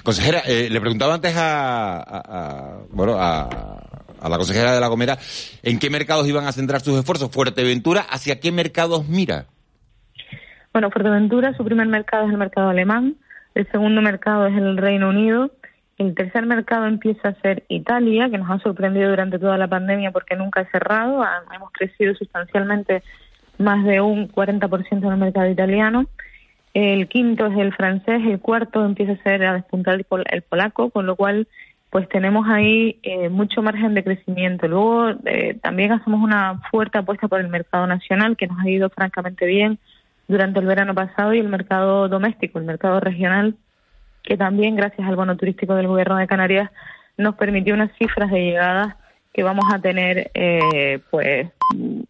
Consejera, eh, le preguntaba antes a, bueno, a, a, la consejera de La Gomera en qué mercados iban a centrar sus esfuerzos. Fuerteventura, ¿hacia qué mercados mira? Bueno, Fuerteventura, su primer mercado es el mercado alemán, el segundo mercado es el Reino Unido, el tercer mercado empieza a ser Italia, que nos ha sorprendido durante toda la pandemia porque nunca ha cerrado, hemos crecido sustancialmente más de un 40% en el mercado italiano. El quinto es el francés, el cuarto empieza a ser a despuntar el, polaco, con lo cual pues tenemos ahí eh, mucho margen de crecimiento. Luego eh, también hacemos una fuerte apuesta por el mercado nacional, que nos ha ido francamente bien durante el verano pasado, y el mercado doméstico, el mercado regional, que también gracias al bono turístico del Gobierno de Canarias nos permitió unas cifras de llegadas que vamos a tener eh, pues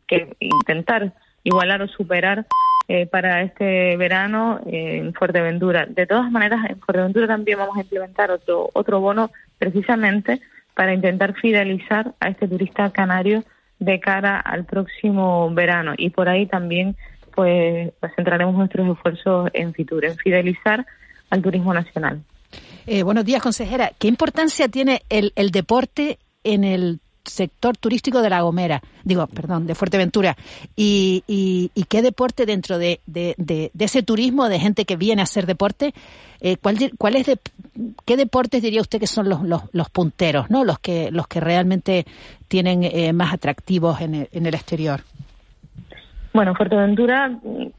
que intentar igualar o superar eh, para este verano en Fuerteventura. De todas maneras, en Fuerteventura también vamos a implementar otro, otro bono precisamente para intentar fidelizar a este turista canario de cara al próximo verano. Y por ahí también pues, pues centraremos nuestros esfuerzos en Fitur, en fidelizar al turismo nacional. Eh, buenos días, consejera. ¿Qué importancia tiene el, el deporte en el sector turístico de La Gomera, digo, perdón, de Fuerteventura, y, qué deporte dentro de, de, ese turismo de gente que viene a hacer deporte, eh, ¿cuál, cuál es de, qué deportes diría usted que son los, los, los punteros, no, los que los que realmente tienen eh, más atractivos en el, en el exterior? Bueno, Fuerteventura,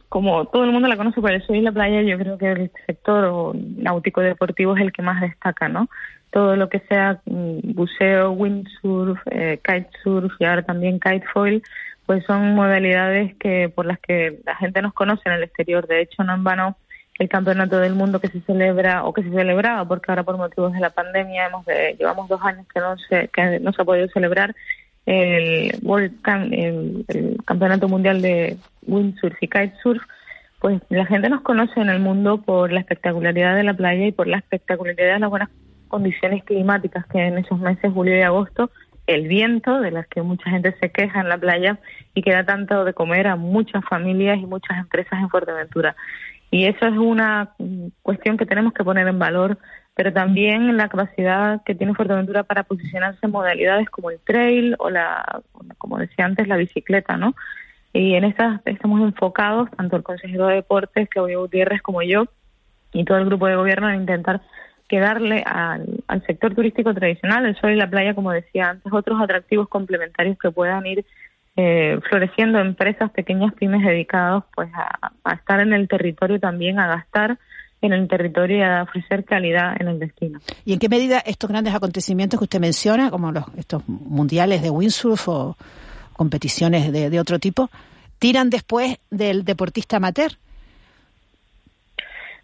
como todo el mundo la conoce por el y la playa, yo creo que el sector náutico deportivo es el que más destaca, ¿no? todo lo que sea mm, buceo, windsurf, eh, kitesurf y ahora también kitefoil, pues son modalidades que por las que la gente nos conoce en el exterior. De hecho, no en vano el campeonato del mundo que se celebra o que se celebraba, porque ahora por motivos de la pandemia hemos llevamos dos años que no se que no se ha podido celebrar el World el, campeonato mundial de windsurf y kitesurf pues la gente nos conoce en el mundo por la espectacularidad de la playa y por la espectacularidad de las buenas condiciones climáticas que en esos meses, julio y agosto, el viento, de las que mucha gente se queja en la playa y que da tanto de comer a muchas familias y muchas empresas en Fuerteventura. Y eso es una cuestión que tenemos que poner en valor, pero también la capacidad que tiene Fuerteventura para posicionarse en modalidades como el trail o la, como decía antes, la bicicleta, ¿no? Y en estas estamos enfocados, tanto el consejero de deportes, Claudio Gutiérrez, como yo, y todo el grupo de gobierno, en intentar que darle al, sector turístico tradicional, el sol y la playa, como decía antes, otros atractivos complementarios que puedan ir eh, floreciendo empresas pequeñas pymes dedicados pues a, estar en el territorio también, a gastar en el territorio y a ofrecer calidad en el destino. ¿Y en qué medida estos grandes acontecimientos que usted menciona, como los, estos mundiales de windsurf o competiciones de, de otro tipo, tiran después del deportista amateur?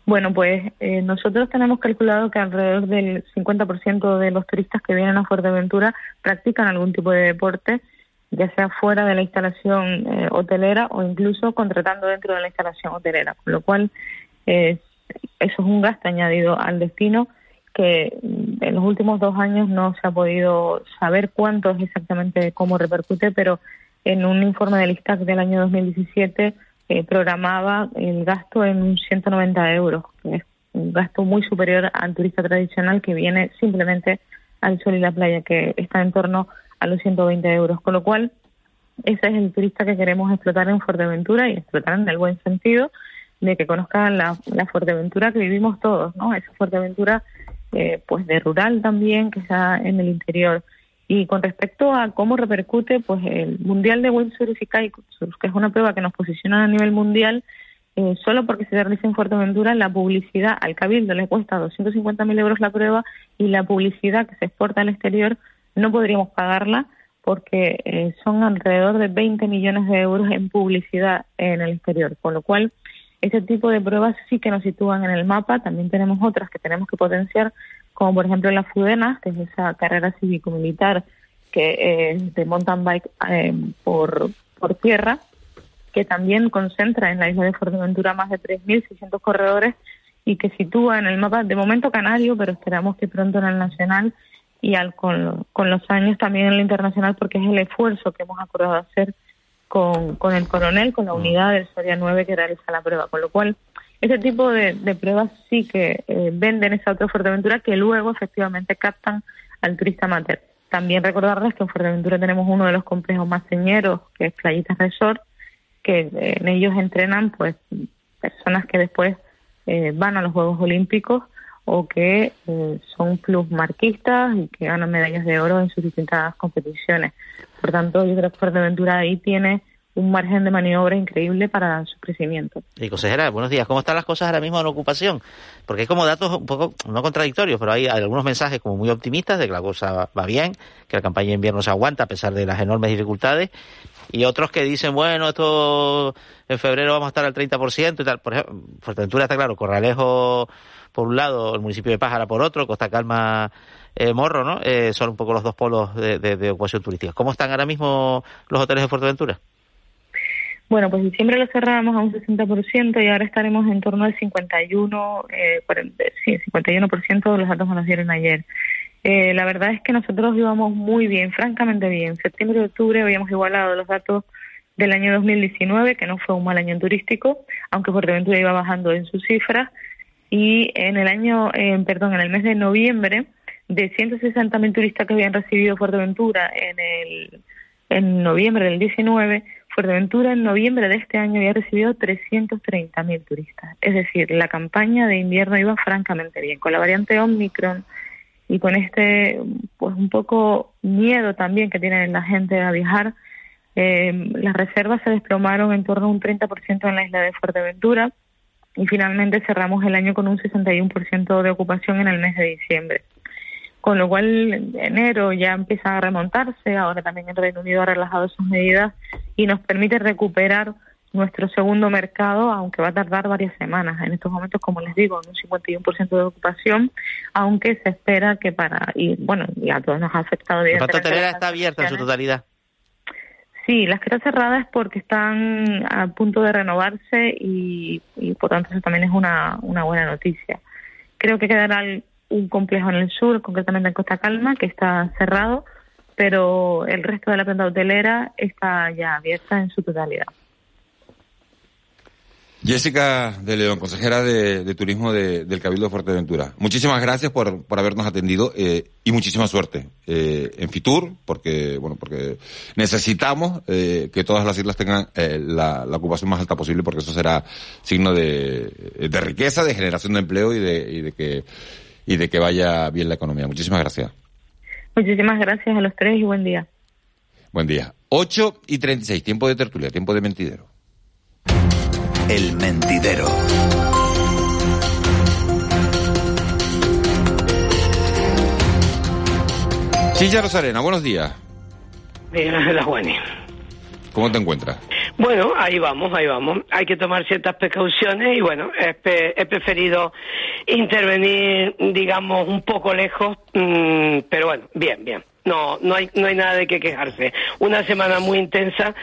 Bueno, pues eh, nosotros tenemos calculado que alrededor del 50% de los turistas que vienen a Fuerteventura practican algún tipo de deporte, ya sea fuera de la instalación eh, hotelera o incluso contratando dentro de la instalación hotelera, con lo cual eh, eso es un gasto añadido al destino que en los últimos dos años no se ha podido saber cuánto es exactamente cómo repercute, pero en un informe del ISTAC del año 2017 eh, programaba el gasto en un 190 euros, que es un gasto muy superior al turista tradicional que viene simplemente al sol y la playa, que está en torno a los 120 euros. Con lo cual, ese es el turista que queremos explotar en Fuerteventura y explotar en el buen sentido de que conozcan la, la Fuerteventura que vivimos todos, ¿no? Esa Fuerteventura, eh, pues de rural también, que está en el interior. Y con respecto a cómo repercute, pues el Mundial de Windsurf y Kitesurf, que es una prueba que nos posiciona a nivel mundial, eh, solo porque se realiza en Fuerteventura, la publicidad al Cabildo le cuesta 250.000 euros la prueba y la publicidad que se exporta al exterior no podríamos pagarla porque eh, son alrededor de 20 millones de euros en publicidad en el exterior, con lo cual ese tipo de pruebas sí que nos sitúan en el mapa. También tenemos otras que tenemos que potenciar como por ejemplo la FUDENA, que es esa carrera cívico-militar que de mountain bike eh, por, por tierra, que también concentra en la isla de Fuerteventura más de 3.600 corredores y que sitúa en el mapa de momento canario, pero esperamos que pronto en el nacional y al, con, con los años también en el internacional, porque es el esfuerzo que hemos acordado hacer con, con el coronel, con la Mm. unidad del Soria 9 que realiza la prueba. Con lo cual, ese tipo de, de pruebas sí que eh, venden esa otra Fuerteventura que luego efectivamente captan al turista amateur. También recordarles que en Fuerteventura tenemos uno de los complejos más señeros, que es Playitas Resort, que eh, en ellos entrenan pues personas que después eh, van a los Juegos Olímpicos o que eh, son plusmarquistas y que ganan medallas de oro en sus distintas competiciones. Por tanto, yo creo que Fuerteventura ahí tiene un margen de maniobra increíble para su crecimiento. Y consejera, buenos días. ¿Cómo están las cosas ahora mismo en ocupación? Porque hay como datos un poco, no contradictorios, pero hay algunos mensajes como muy optimistas de que la cosa va bien, que la campaña de invierno se aguanta a pesar de las enormes dificultades, y otros que dicen, bueno, esto en febrero vamos a estar al 30% y tal. Por ejemplo, Fuerteventura está claro, Corralejo por un lado, el municipio de Pájara por otro, Costa Calma, eh, Morro, ¿no? Eh, son un poco los dos polos de, ocupación turística. ¿Cómo están ahora mismo los hoteles de Fuerteventura? Bueno, pues diciembre lo cerramos a un 60% y ahora estaremos en torno al 51, eh, 40, sí, 51% de los datos que nos dieron ayer. Eh, la verdad es que nosotros íbamos muy bien, francamente bien. Septiembre y octubre habíamos igualado los datos del año 2019, que no fue un mal año turístico, aunque Fuerteventura iba bajando en sus cifras. Y en el año, perdón, en el mes de noviembre, de 160.000 turistas que habían recibido Fuerteventura en el en noviembre del 19, Fuerteventura en noviembre de este año había recibido 330.000 turistas. Es decir, la campaña de invierno iba francamente bien. Con la variante Omicron y con este, pues un poco miedo también que tiene la gente a viajar, eh, las reservas se desplomaron en torno a un 30% en la isla de Fuerteventura y finalmente cerramos el año con un 61% de ocupación en el mes de diciembre. Con lo cual, enero ya empieza a remontarse, ahora también el Reino Unido ha relajado sus medidas y nos permite recuperar nuestro segundo mercado, aunque va a tardar varias semanas. En estos momentos, como les digo, en un 51% de ocupación, aunque se espera que para, y bueno, y a todos nos ha afectado La las está abierta en su totalidad. Sí, las que están cerradas es porque están a punto de renovarse y, por tanto eso también es una, buena noticia. Creo que quedará un complejo en el sur, concretamente en Costa Calma, que está cerrado, pero el resto de la planta hotelera está ya abierta en su totalidad. Jessica de León, consejera de, de Turismo de- del Cabildo de Fuerteventura. Muchísimas gracias por, por habernos atendido eh, y muchísima suerte eh, en Fitur, porque bueno, porque necesitamos eh, que todas las islas tengan eh, la, la ocupación más alta posible, porque eso será signo de, de riqueza, de generación de empleo y de, y de que y de que vaya bien la economía. Muchísimas gracias. Muchísimas gracias a los tres y buen día. Buen día. 8 y 36, tiempo de tertulia, tiempo de mentidero. El mentidero. Chicha Rosarena, buenos días. <laughs> La Juani. ¿Cómo te encuentras? Bueno, ahí vamos, ahí vamos. Hay que tomar ciertas precauciones y bueno, he preferido intervenir, digamos, un poco lejos, mm, pero bueno, bien, bien. No, no hay, no hay nada de qué quejarse. Una semana muy intensa,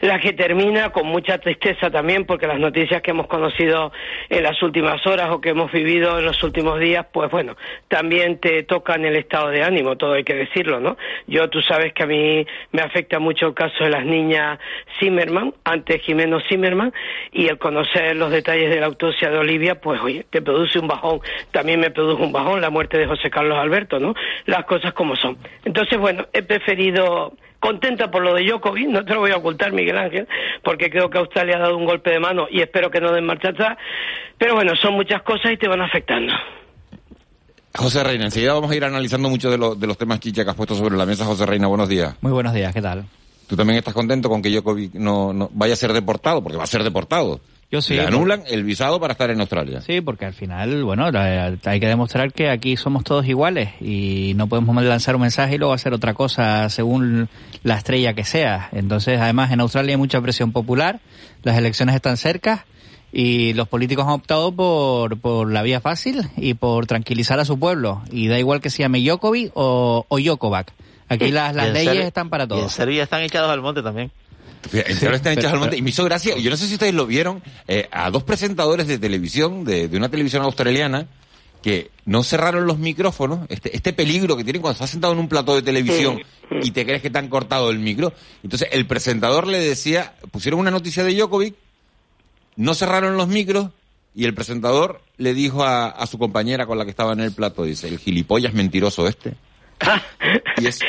la que termina con mucha tristeza también, porque las noticias que hemos conocido en las últimas horas o que hemos vivido en los últimos días, pues bueno, también te tocan el estado de ánimo, todo hay que decirlo, ¿no? Yo, tú sabes que a mí me afecta mucho el caso de las niñas Zimmerman, antes Jimeno Zimmerman, y el conocer los detalles de la autopsia de Olivia, pues oye, te produce un bajón. También me produjo un bajón la muerte de José Carlos Alberto, ¿no? Las cosas como son. Entonces, bueno, he preferido contenta por lo de Djokovic, no te lo voy a ocultar, Miguel Ángel, porque creo que Australia ha dado un golpe de mano y espero que no den marcha atrás. Pero bueno, son muchas cosas y te van afectando. José Reina, enseguida vamos a ir analizando muchos de, los de los temas chicha que has puesto sobre la mesa. José Reina, buenos días. Muy buenos días, ¿qué tal? ¿Tú también estás contento con que Djokovic no, no vaya a ser deportado? Porque va a ser deportado. Yo sí. Le anulan el visado para estar en Australia. Sí, porque al final, bueno, la- hay que demostrar que aquí somos todos iguales y no podemos lanzar un mensaje y luego hacer otra cosa según la estrella que sea. Entonces, además, en Australia hay mucha presión popular, las elecciones están cerca y los políticos han optado por, por la vía fácil y por tranquilizar a su pueblo. Y da igual que se llame Djokovic o, o Djokovac. Aquí las, Y las leyes Serbia- están para Y en todos. Serbia están echados al monte también. En serio están pero- al monte. Y me hizo gracia, yo no sé si ustedes lo vieron, eh, a dos presentadores de televisión, de, de una televisión australiana, que no cerraron los micrófonos, este, este peligro que tienen cuando estás sentado en un plato de televisión y te crees que te han cortado el micro. Entonces el presentador le decía, pusieron una noticia de Djokovic, no cerraron los micros y el presentador le dijo a, a su compañera con la que estaba en el plato, dice, el gilipollas mentiroso este. <laughs> Y es-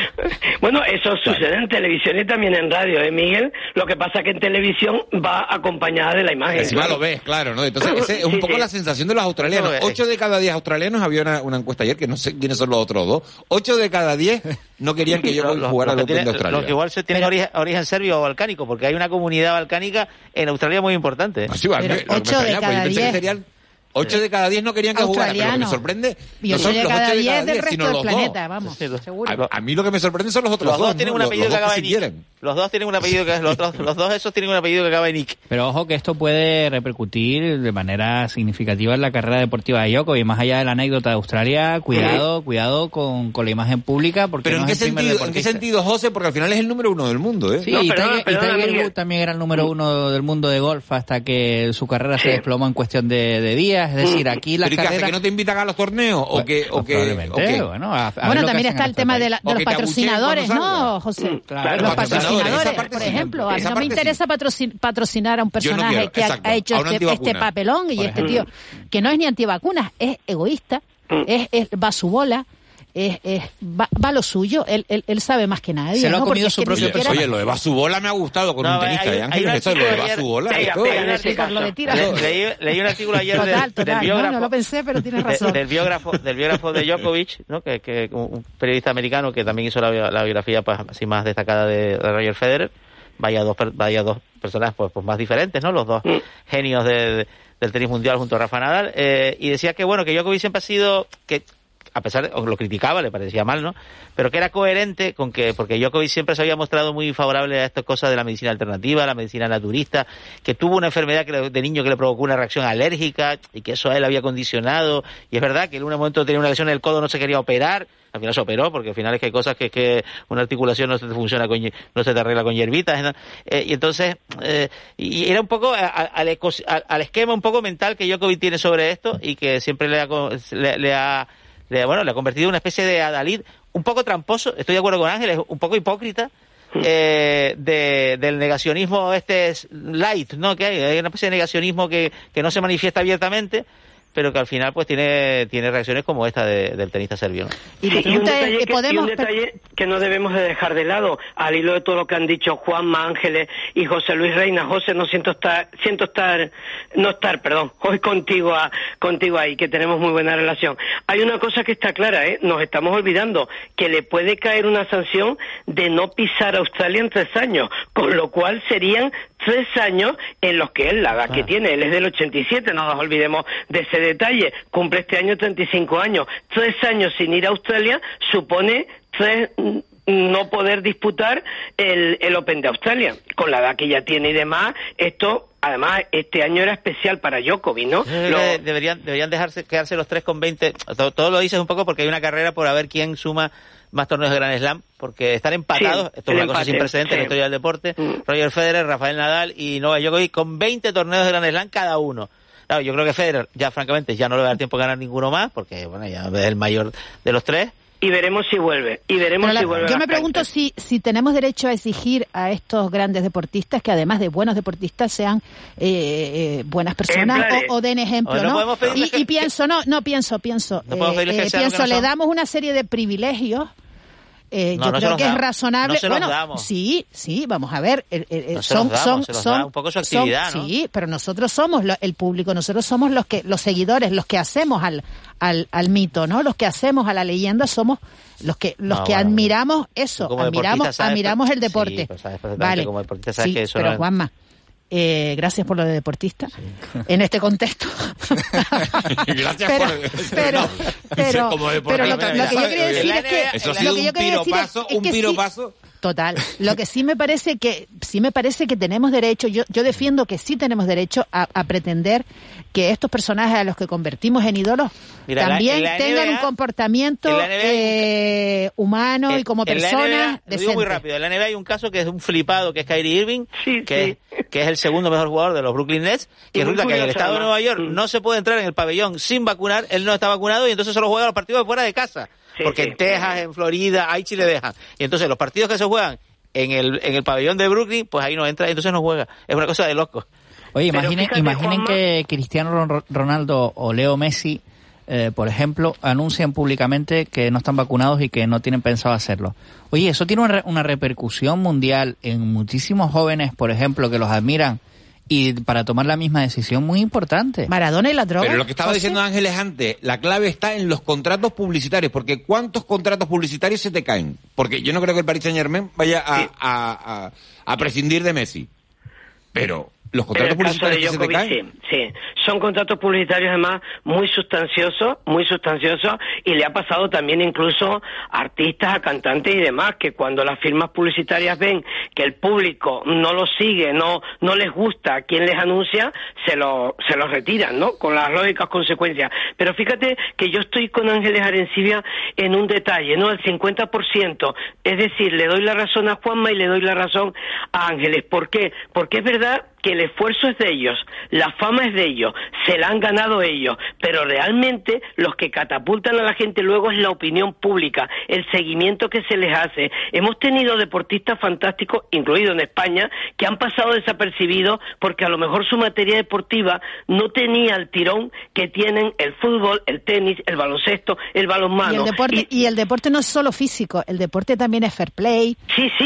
Bueno, eso sucede en televisión y también en radio, ¿eh, Miguel? Lo que pasa que en televisión va acompañada de la imagen. Encima claro. lo ves, claro, ¿no? Entonces, esa es <laughs> un Sí, poco sí. la sensación de los australianos. Es. Ocho de cada diez australianos, había una, una encuesta ayer que no sé quiénes son los otros dos. Ocho de cada diez no querían que yo <laughs> Los- los- jugara los al Open de Australia. los que igual se tienen origen, origen serbio o balcánico, porque hay una comunidad balcánica en Australia muy importante. Ah, sí, Pero ocho de pues cada yo pensé que diez. serían ocho de cada diez no querían que jugara, pero lo que me sorprende Y no ocho son de los cada diez del resto sino del los planeta, dos. vamos, seguro. A, a mí lo que me sorprende son los otros Los dos dos, tienen ¿no? un Los- apellido los que dos acaba que en sí Nick. quieren. Los dos tienen un apellido que los, otros- los dos esos tienen un apellido que acaba en Nick. Pero ojo que esto puede repercutir de manera significativa en la carrera deportiva de Djokovic. Más allá de la anécdota de Australia, cuidado, cuidado con, con la imagen pública porque Pero no ¿en qué, es el primer sentido, ¿en qué deportista. sentido, José? Porque al final es el número uno del mundo, ¿eh? Sí, No, y, perdona, Tiger, y. Woods también era el número uno del mundo de golf hasta que su carrera se desplomó en cuestión de, de días. Es decir, aquí las ¿Pero y qué hace? ¿Que no te invitan a los torneos? ¿O que, o que, o bueno, a- a también está el tema de, la- de los patrocinadores, ¿no. José? Claro, los los patrocinadores, patrocinadores, esa parte por sí. ejemplo, a mí no me sí. interesa patrocin- patrocinar a un no personaje quiero, que ha- exacto, ha, hecho este, este papelón y Por este ejemplo. tío, que no es ni antivacunas, es egoísta, es, es- va a su bola, es, es- va, lo suyo, él, él, él sabe más que nadie. Se lo ha comido su propio siquiera- Oye, lo de Basubola me ha gustado con No, un tenista hay- de Ángeles. Eso, lo de Basubola. Leí, leí un artículo ayer del biógrafo. no lo pensé, pero tienes de- razón. del biógrafo del biógrafo de Djokovic, ¿no? que, que un periodista americano que también hizo la, bio- la biografía pues, así más destacada de, de Roger Federer. Vaya dos per- vaya dos personas pues, pues más diferentes, ¿no? Los dos genios de- de- del tenis mundial junto a Rafa Nadal. Eh, y decía que bueno que Djokovic siempre ha sido que a pesar de, lo criticaba, le parecía mal, ¿no? Pero que era coherente con que, porque Djokovic siempre se había mostrado muy favorable a estas cosas de la medicina alternativa, la medicina naturista, que tuvo una enfermedad que de niño que le provocó una reacción alérgica y que eso a él había condicionado. Y es verdad que en un momento tenía una lesión en el codo, no se quería operar, al final se operó, porque al final es que hay cosas que, que una articulación no se te funciona con, no se te arregla con hierbitas. Eh, y entonces, eh, y era un poco a- al, al- esquema un poco mental que Djokovic tiene sobre esto y que siempre le ha, le, le ha, le- bueno, le ha convertido en una especie de adalid un poco tramposo, estoy de acuerdo con Ángeles, un poco hipócrita, eh, de, del negacionismo este es light, ¿no? Que hay, hay una especie de negacionismo que, que no se manifiesta abiertamente, pero que al final pues tiene, tiene reacciones como esta de- del tenista serbio, ¿no? Y la Sí, y un detalle, ¿que que, y podemos... un detalle que no debemos de dejar de lado, al hilo de todo lo que han dicho Juanma Ángeles y José Luis Reina. José, no siento estar, siento estar, no estar, perdón, <laughs> hoy contigo, a- contigo ahí, que tenemos muy buena relación. Hay una cosa que está clara, ¿eh? Nos estamos olvidando que le puede caer una sanción de no pisar Australia en tres años, con lo cual serían tres años en los que él, la edad que tiene, él es del 87, no nos olvidemos de ese detalle, cumple este año 35 años, tres años sin ir a Australia supone tres mm, no poder disputar el, el Open de Australia, con la edad que ya tiene y demás, esto Además, este año era especial para Djokovic, ¿no? Lo- deberían, deberían dejarse, quedarse los tres con 20. Todo, todo lo dices un poco porque hay una carrera por a ver quién suma más torneos de Grand Slam, porque están empatados, Sí, esto es una cosa sin precedentes en la sí. historia del deporte, Roger Federer, Rafael Nadal y Novak Djokovic con 20 torneos de Grand Slam cada uno. Claro, yo creo que Federer, ya francamente, ya no le va a dar tiempo a ganar ninguno más, porque bueno, ya es el mayor de los tres. Y veremos si vuelve, y veremos la- si vuelve. yo me pregunto si, si tenemos derecho a exigir a estos grandes deportistas que además de buenos deportistas sean eh, eh, buenas personas o, o den ejemplo, O no ¿no? Y, que- y pienso, no, no pienso, pienso, No podemos eh, eh, pienso, no le damos una serie de privilegios. Eh, No, yo no creo que es razonable. No se los bueno, damos. sí, sí, vamos a ver. eh, eh, son, damos, un poco su actividad. Sí, pero nosotros somos lo- el público, nosotros somos los que, los seguidores, los que hacemos al, al, al mito, ¿no? Los que hacemos a la leyenda somos los que, los No, que bueno, admiramos eso, admiramos, admiramos el deporte. Sí, pues sabes vale. como deportista sabes Sí, que eso pero es- Juanma, eh, gracias por lo de deportista. En este contexto. <laughs> Gracias pero, por... pero, <laughs> pero, Como pero lo, que- lo que yo quería decir es que Eso ha lo sido que yo un quería decir es- que sí-. Total. Lo que sí me parece que sí me parece que tenemos derecho, yo, yo defiendo que sí tenemos derecho a, a pretender que estos personajes a los que convertimos en ídolos Mira, también la tengan NBA un comportamiento NBA eh, humano y como En la personas digo muy rápido, en la NBA hay un caso que es un flipado, que es Kyrie Irving, que, que es el segundo mejor jugador de los Brooklyn Nets, que resulta que en el estado de. Nueva York no se puede entrar en el pabellón sin vacunar, él no está vacunado y entonces solo juega los partidos de fuera de casa. Sí, porque sí. en Texas, en Florida, ahí sí le dejan. Y entonces los partidos que se juegan en el, en el pabellón de Brooklyn, pues ahí no entra y entonces no juega. Es una cosa de loco. Oye, imaginen, fíjate, imaginen que Cristiano Ron- Ronaldo o Leo Messi, eh, por ejemplo, anuncian públicamente que no están vacunados y que no tienen pensado hacerlo. Oye, eso tiene una, re- una repercusión mundial en muchísimos jóvenes, por ejemplo, que los admiran y para tomar la misma decisión muy importante. Maradona y la droga. Pero lo que estaba diciendo Ángeles antes, la clave está en los contratos publicitarios, porque ¿cuántos contratos publicitarios se te caen? Porque yo no creo que el Paris Saint Germain vaya a, a- a- a prescindir de Messi. Pero los contratos el caso de publicitarios que se te Djokovic, caen. sí, sí. Son contratos publicitarios además muy sustanciosos, muy sustanciosos, y le ha pasado también incluso a artistas, a cantantes y demás, que cuando las firmas publicitarias ven que el público no lo sigue, no, no les gusta a quien les anuncia, se lo, se lo retiran, ¿no? Con las lógicas consecuencias. Pero fíjate que yo estoy con Ángeles Arencibia en un detalle, ¿no? El 50%. Es decir, le doy la razón a Juanma y le doy la razón a Ángeles. ¿Por qué? Porque es verdad que el esfuerzo es de ellos, la fama es de ellos, se la han ganado ellos, pero realmente los que catapultan a la gente luego es la opinión pública, el seguimiento que se les hace. Hemos tenido deportistas fantásticos, incluido en España, que han pasado desapercibidos porque a lo mejor su materia deportiva no tenía el tirón que tienen el fútbol, el tenis, el baloncesto, el Y balonmano. el, deporte, y, el deporte no es solo físico, el deporte también es fair play,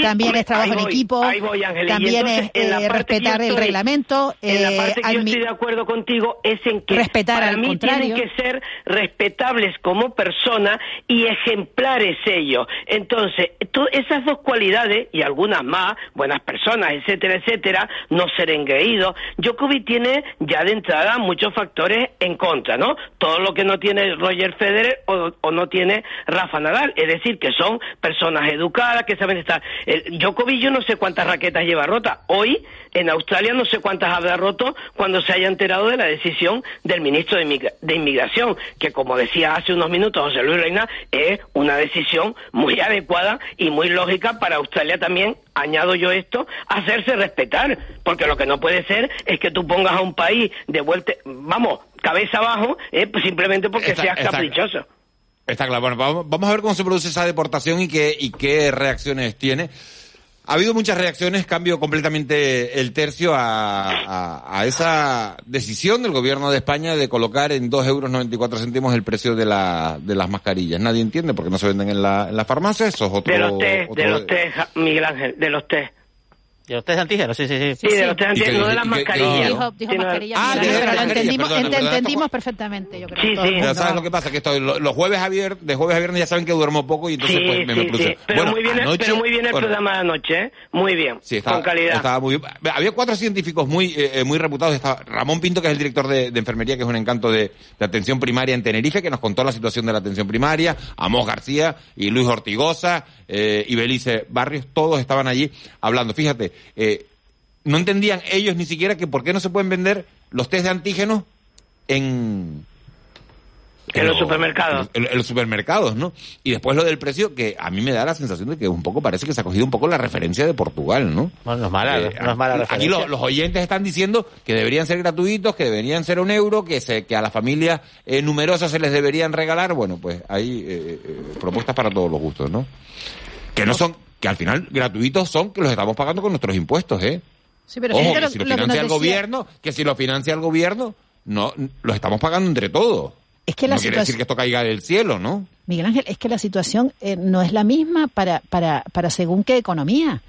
también es trabajo ahí en voy, equipo, voy. Y también entonces, es en la eh, parte respetar el reglamento, En la eh, parte que yo estoy de acuerdo contigo es en que Respetar para al mí contrario. tienen que ser respetables como personas y ejemplares ellos. Entonces, to- esas dos cualidades y algunas más, buenas personas, etcétera, etcétera, no ser engreídos. Djokovic tiene ya de entrada muchos factores en contra, ¿no? Todo lo que no tiene Roger Federer o, o no tiene Rafa Nadal, es decir, que son personas educadas, que saben estar. El Djokovic yo no sé cuántas raquetas lleva rota. Hoy en Australia no sé cuántas habrá roto cuando se haya enterado de la decisión del ministro de, Inmigra- de Inmigración, que como decía hace unos minutos José Luis Reina, es una decisión muy adecuada y muy lógica para Australia también, añado yo esto, hacerse respetar, porque lo que no puede ser es que tú pongas a un país de vuelta, vamos, cabeza abajo, eh, pues simplemente porque Está- seas está- caprichoso. Está claro. Bueno, vamos, vamos a ver cómo se produce esa deportación y qué, y qué reacciones tiene. Ha habido muchas reacciones, cambio completamente el tercio a, a- a esa decisión del gobierno de España de colocar en 2,94 euros 94 céntimos el precio de, la, de las mascarillas. Nadie entiende por qué no se venden en la, en la farmacia. Eso es otro... De los test, otro- de los test, Miguel Ángel, de los test. ¿De los test antígenos? Sí, sí, sí. Sí, de los test ¿Y qué antígenos, no de las ¿Y qué- mascarillas. Dijo, dijo Ah, de pero lo mascarilla, entendimos, perdona, ent- perdona, entendimos perfectamente, yo creo. Sí, sí. Pero. ¿sabes lo que pasa? Que esto, lo- los jueves a vier- de jueves a viernes ya saben que duermo poco y entonces Sí, pues me, me sí, produce. sí. Pero, Bueno, muy bien, anoche- pero muy bien el bueno, programa de anoche, ¿eh? Muy bien, Sí, estaba, con calidad. estaba muy bien. Había cuatro científicos muy eh, eh, muy reputados. Estaba Ramón Pinto, que es el director de, de enfermería, que es un encanto de, de atención primaria en Tenerife, que nos contó la situación de la atención primaria. Amos García y Luis Ortigosa eh, y Belice Barrios, todos estaban allí hablando. Fíjate, eh, no entendían ellos ni siquiera que por qué no se pueden vender los test de antígenos en... En los supermercados. En, en los supermercados, ¿no? Y después lo del precio, que a mí me da la sensación de que un poco parece que se ha cogido un poco la referencia de Portugal, ¿no? Bueno, no es mala, Eh, no es mala aquí los, los oyentes están diciendo que deberían ser gratuitos, que deberían ser un euro, que se, que a las familias eh, numerosas se les deberían regalar. Bueno, pues hay eh, eh, propuestas para todos los gustos, ¿no? Que no son, que al final gratuitos son que los estamos pagando con nuestros impuestos, ¿eh? Sí, pero Ojo, que si lo financia el gobierno, que si lo financia el gobierno, no, lo estamos pagando entre todos. Es que la no quiere decir que esto caiga del cielo, ¿no? Miguel Ángel, es que la situación eh, no es la misma para, para, para según qué economía.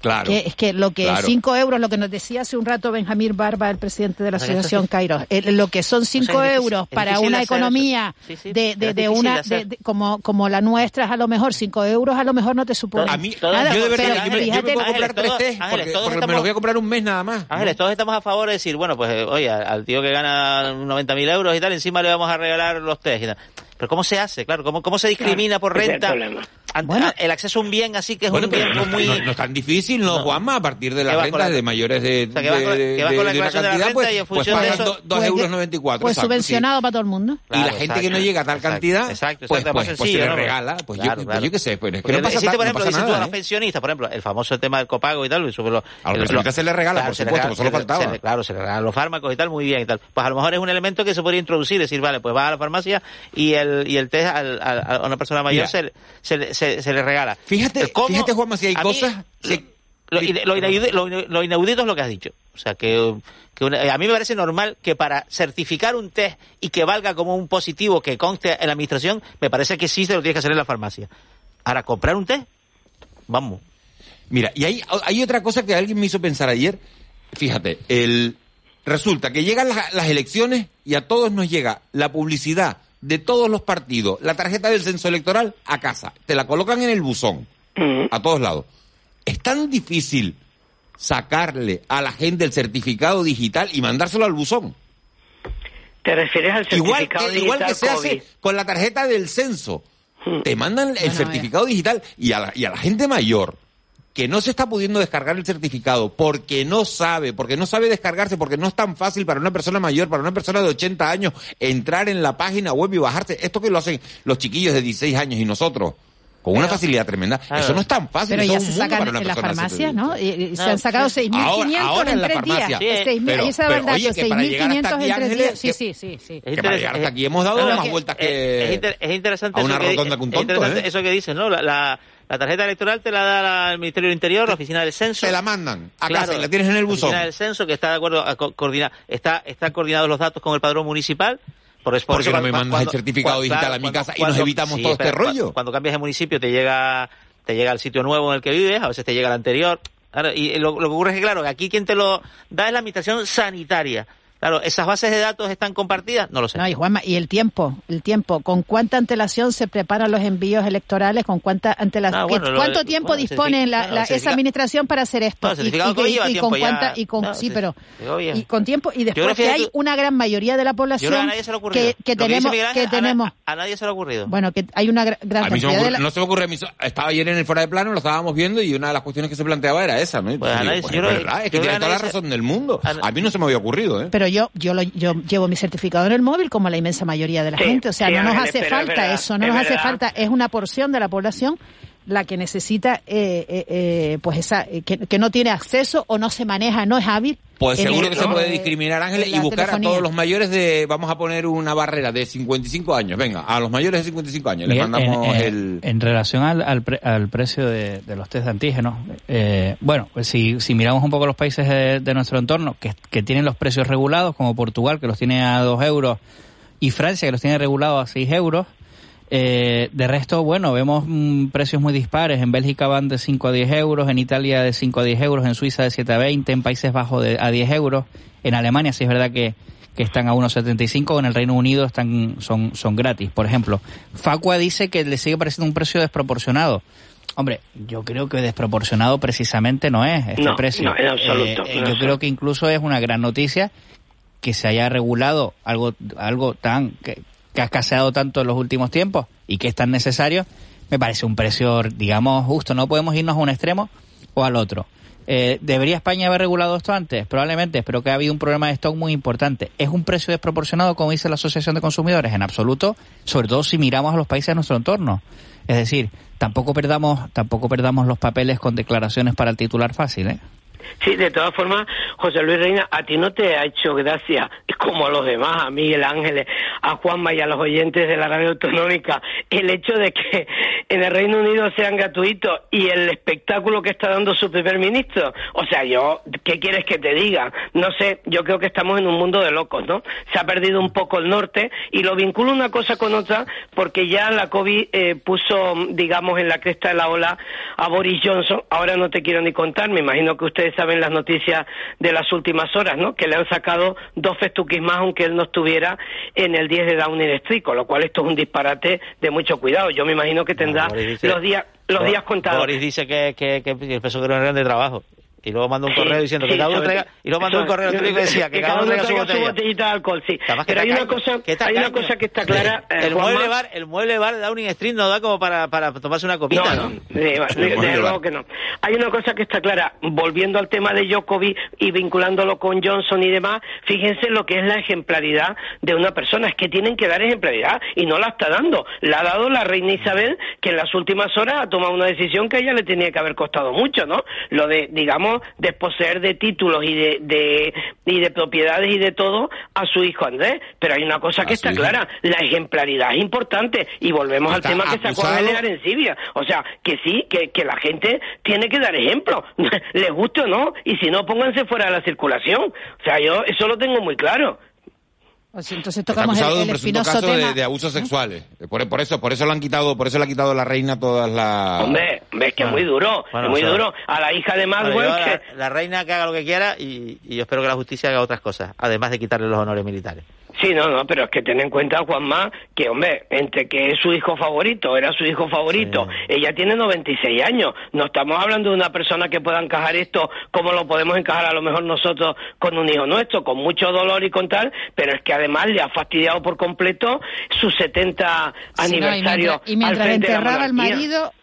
Claro. Que, es que lo que claro. 5 euros, lo que nos decía hace un rato Benjamín Barba, el presidente de la Asociación Cairo, eh, lo que son 5 es difícil- euros para una hacer economía eso. Sí, sí, de, de, de una de de- como, como la nuestra es a lo mejor 5 euros, a lo mejor no te supone A mí, nada. yo de verdad, pero yo me, yo me fíjate- puedo comprar Ángeles, tres todos- test Ángeles, porque, todos porque me los voy a comprar un mes nada más. Ángeles, todos estamos a favor de decir, bueno, pues oye, al, tío que gana 90.000 euros y tal, encima le vamos a regalar los test y tal. Pero ¿cómo se hace? Claro, ¿cómo, cómo se discrimina por ese el renta? problema. el acceso a un bien así que es Bueno, un pero bien no, muy... no- no es tan difícil, ¿no, Juanma? A partir de las rentas la- de mayores de, O sea, que va con la- de- que va de- con la de una declaración de la renta pues, y en pues función de pagan eso- do- dos Pues, euros que- 94. Pues exacto, sí. subvencionado para todo el mundo. y la gente que no llega a tal cantidad, exacto, pues, exacto, pues, pues se le regala. Pues, Claro, yo, claro. pues yo qué sé, pues es que Porque no pasa, existe, por ejemplo, pasa dices tú, nada. a los ¿eh? pensionistas, por ejemplo, el famoso tema del copago y tal, A los pensionistas se les regala, por supuesto, pues solo se le- faltaba. claro, se le regalan los fármacos y tal, muy bien y tal. Pues a lo mejor es un elemento que se podría introducir, decir, vale, pues va a la farmacia y el, y el test a una persona mayor se, le- se, le- se, se le regala. Fíjate, cómo- fíjate, Juanma, si hay a mí, cosas... Lo, lo inaudito, lo inaudito es lo que has dicho. O sea, que, que una- a mí me parece normal que para certificar un test y que valga como un positivo que conste en la administración, me parece que sí se lo tienes que hacer en la farmacia. Ahora, comprar un test, vamos. Mira, y hay, hay otra cosa que alguien me hizo pensar ayer. Fíjate, el, resulta que llegan las, las elecciones y a todos nos llega la publicidad de todos los partidos, la tarjeta del censo electoral a casa. Te la colocan en el buzón, a todos lados. Es tan difícil sacarle a la gente el certificado digital y mandárselo al buzón. ¿Te refieres al Igual certificado que, igual que digital se COVID? hace con la tarjeta del censo. Te mandan el Bueno, certificado digital y a, la, y a la gente mayor que no se está pudiendo descargar el certificado porque no sabe, porque no sabe descargarse, porque no es tan fácil para una persona mayor, para una persona de 80 años, entrar en la página web y bajarse. Esto que lo hacen los chiquillos de 16 años y nosotros, con una facilidad tremenda. Eso no es tan fácil. Pero ya es se sacan para una en las farmacias, 70. ¿no? Y, y se han sacado sí. 6.500 Ahora- ahora en en la tres farmacia. días. Sí, 6.000, pero- pero, oye, dato, que para llegar hasta 6.500 aquí, en tres días. Sí, sí, sí. sí. Que para llegar hasta aquí hemos dado No, más que- vueltas es, que... es inter- es interesante a una eso rotonda que un es tonto, interesante ¿eh? eso que dices, ¿no? La, la, la tarjeta electoral te la da la- el Ministerio del Interior, la Oficina del Censo. Te la mandan a casa y la tienes en el La buzón. Oficina del Censo que está de acuerdo, a co- coordina, está, está coordinados los datos con el padrón municipal. Por, eso- por ¿Por qué eso no me cuando- mandas el certificado cuando- digital claro, a mi cuando- casa y nos evitamos sí, todo este rollo? cu- Cuando cambias de municipio te llega, te llega al sitio nuevo en el que vives, a veces te llega el anterior. Claro, y lo, lo que ocurre es que, claro, aquí quien te lo da es la administración sanitaria. Claro, ¿esas bases de datos están compartidas? No lo sé. No, y Juanma, y el tiempo, el tiempo, ¿con cuánta antelación se preparan los envíos electorales? ¿Con cuánta antelación? Ah, bueno, lo- ¿Cuánto tiempo bueno, dispone la, esa administración para hacer esto? No, COVID lleva y tiempo con ya. cuánta, y con, No, sí, pero y con tiempo y después que que hay una gran mayoría de la Yo creo que a población nadie se le ha ocurrido. que, que que tenemos que Ángel, a na- tenemos A, nadie se le ha ocurrido. bueno que hay una gra- gran A mí se de la- no se me ocurre Estaba ayer en el fuera de plano, lo estábamos viendo y una de las cuestiones que se planteaba era esa, ¿no? Y Pues a digo, nadie- yo es verdad, que tiene que toda la razón del mundo. A mí no se me había ocurrido, ¿eh? pero yo yo lo, yo llevo mi certificado en el móvil como la inmensa mayoría de la Sí, gente. O sea sí, no nos hace falta verdad, eso no nos hace falta es una porción de la población la que necesita eh, eh, eh, pues esa eh, que, que no tiene acceso o no se maneja no es hábil Pues seguro el- que se puede discriminar, Ángeles, y buscar telefonía. a todos los mayores de, vamos a poner una barrera de 55 años. Venga, a los mayores de 55 años les mandamos en, en- el... en relación al, al, pre- al precio de, de los test de antígenos, eh, bueno, pues si, si miramos un poco los países de, de nuestro entorno que, que tienen los precios regulados, como Portugal, que los tiene a 2 euros, y Francia, que los tiene regulados a 6 euros, eh, de resto, bueno, vemos mm, precios muy dispares. En Bélgica van de 5 a 10 euros, en Italia de 5 a 10 euros, en Suiza de 7 a 20, en Países Bajos de, a 10 euros. En Alemania sí es verdad que, que están a 1,75, en el Reino Unido están son, son gratis. Por ejemplo, Facua dice que le sigue pareciendo un precio desproporcionado. Hombre, yo creo que desproporcionado precisamente no es este No, precio. no, en absoluto, Eh, en yo absoluto. creo que incluso es una gran noticia que se haya regulado algo algo tan que, que ha escaseado tanto en los últimos tiempos y que es tan necesario, me parece un precio, digamos, justo. No podemos irnos a un extremo o al otro. Eh, ¿Debería España haber regulado esto antes? Probablemente, pero que ha habido un problema de stock muy importante. ¿Es un precio desproporcionado, como dice la Asociación de Consumidores? En absoluto, sobre todo si miramos a los países de nuestro entorno. Es decir, tampoco perdamos, tampoco perdamos los papeles con declaraciones para el titular fácil, ¿eh? Sí, de todas formas, José Luis Reina, a ti no te ha hecho gracia, como a los demás, a Miguel Ángeles, a Juanma y a los oyentes de la radio autonómica, el hecho de que en el Reino Unido sean gratuitos y el espectáculo que está dando su primer ministro. O sea, yo, ¿qué quieres que te diga? No sé, yo creo que estamos en un mundo de locos, ¿no? Se ha perdido un poco el norte y lo vinculo una cosa con otra porque ya la COVID eh, puso, digamos, en la cresta de la ola a Boris Johnson. Ahora no te quiero ni contar, me imagino que ustedes saben las noticias de las últimas horas, ¿no? Que le han sacado dos festuquis más aunque él no estuviera en el 10 de Downing Street, con lo cual esto es un disparate de mucho cuidado. Yo me imagino que tendrá dice- los días los días contados. Boris dice que, que, que el peso que no es de trabajo. Y luego mando un Sí, correo diciendo que cada uno traiga y luego mando un correo electrónico que decía que, cada uno traiga su botellita de alcohol, sí. Pero hay una cosa, que hay una cosa que está clara, <laughs> eh, el Juanma. mueble bar, el mueble bar de Downing Street no da como para, para tomarse una copita, No, ¿no? no, de- luego que no. Hay una cosa que está clara, volviendo al tema de Djokovic y vinculándolo con Johnson y demás, fíjense lo que es la ejemplaridad de una persona, es que tienen que dar ejemplaridad y no la está dando. La ha dado la reina Isabel, que en las últimas horas ha tomado una decisión que a ella le tenía que haber costado mucho, ¿no? Lo de, digamos, desposeer de títulos y de, de- y de propiedades y de todo a su hijo Andrés. Pero hay una cosa que está clara, la ejemplaridad es importante y volvemos Está al tema que sacó acusado- Amelia Arencibia. O sea, que sí, que, que la gente tiene que dar ejemplo, <laughs> les guste o no, y si no, pónganse fuera de la circulación. O sea, yo eso lo tengo muy claro. Sea, entonces Está tocamos acusado el, de un espinoso caso de, tema. de abusos sexuales. Por, por eso, por eso le han quitado, por eso le ha quitado la reina todas las. Hombre, ves que es muy duro, Bueno, es muy o sea, duro. A la hija de Bueno, Maxwell, yo que, la, la reina que haga lo que quiera y, y yo espero que la justicia haga otras cosas, además de quitarle los honores militares. Sí, no, no, pero es que ten en cuenta, Juanma, que, hombre, entre que es su hijo favorito, era su hijo favorito, ella tiene 96 años. No estamos hablando de una persona que pueda encajar esto como lo podemos encajar a lo mejor nosotros con un hijo nuestro, con mucho dolor y con tal, pero es que además le ha fastidiado por completo su 70 Sí, no, y aniversario. mientras- y mientras al enterraba al monarquía.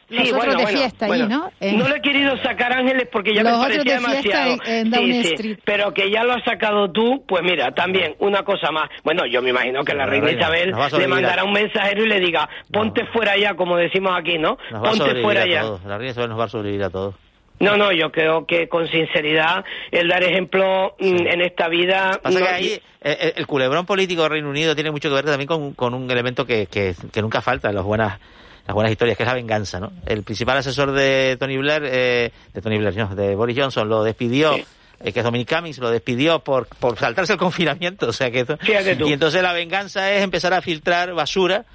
Sí, otros bueno, de bueno, fiesta ahí, bueno. ¿no? Eh, No le he querido sacar ángeles porque ya Los me otros parecía de demasiado. en- en Sí, sí, pero que ya lo has sacado tú, pues mira, también una cosa más. Bueno, yo me imagino que la la reina reina Isabel le mandará un mensajero y le diga, ponte fuera ya, como decimos aquí, ¿no? Nos Ponte fuera ya. todos. La reina Isabel nos va a sobrevivir a todos. No, no, yo creo que con sinceridad el dar ejemplo mm, en esta vida... Pasa no- que ahí eh, eh, el culebrón político del Reino Unido tiene mucho que ver también con, con un elemento que, que, que nunca falta en las buenas las buenas historias, que es la venganza, ¿no? El principal asesor de Tony Blair, eh, de Tony Blair, no, de Boris Johnson, lo despidió, eh, que es Dominic Cummings, lo despidió por, por saltarse el confinamiento, o sea que... tú. Y entonces la venganza es empezar a filtrar basura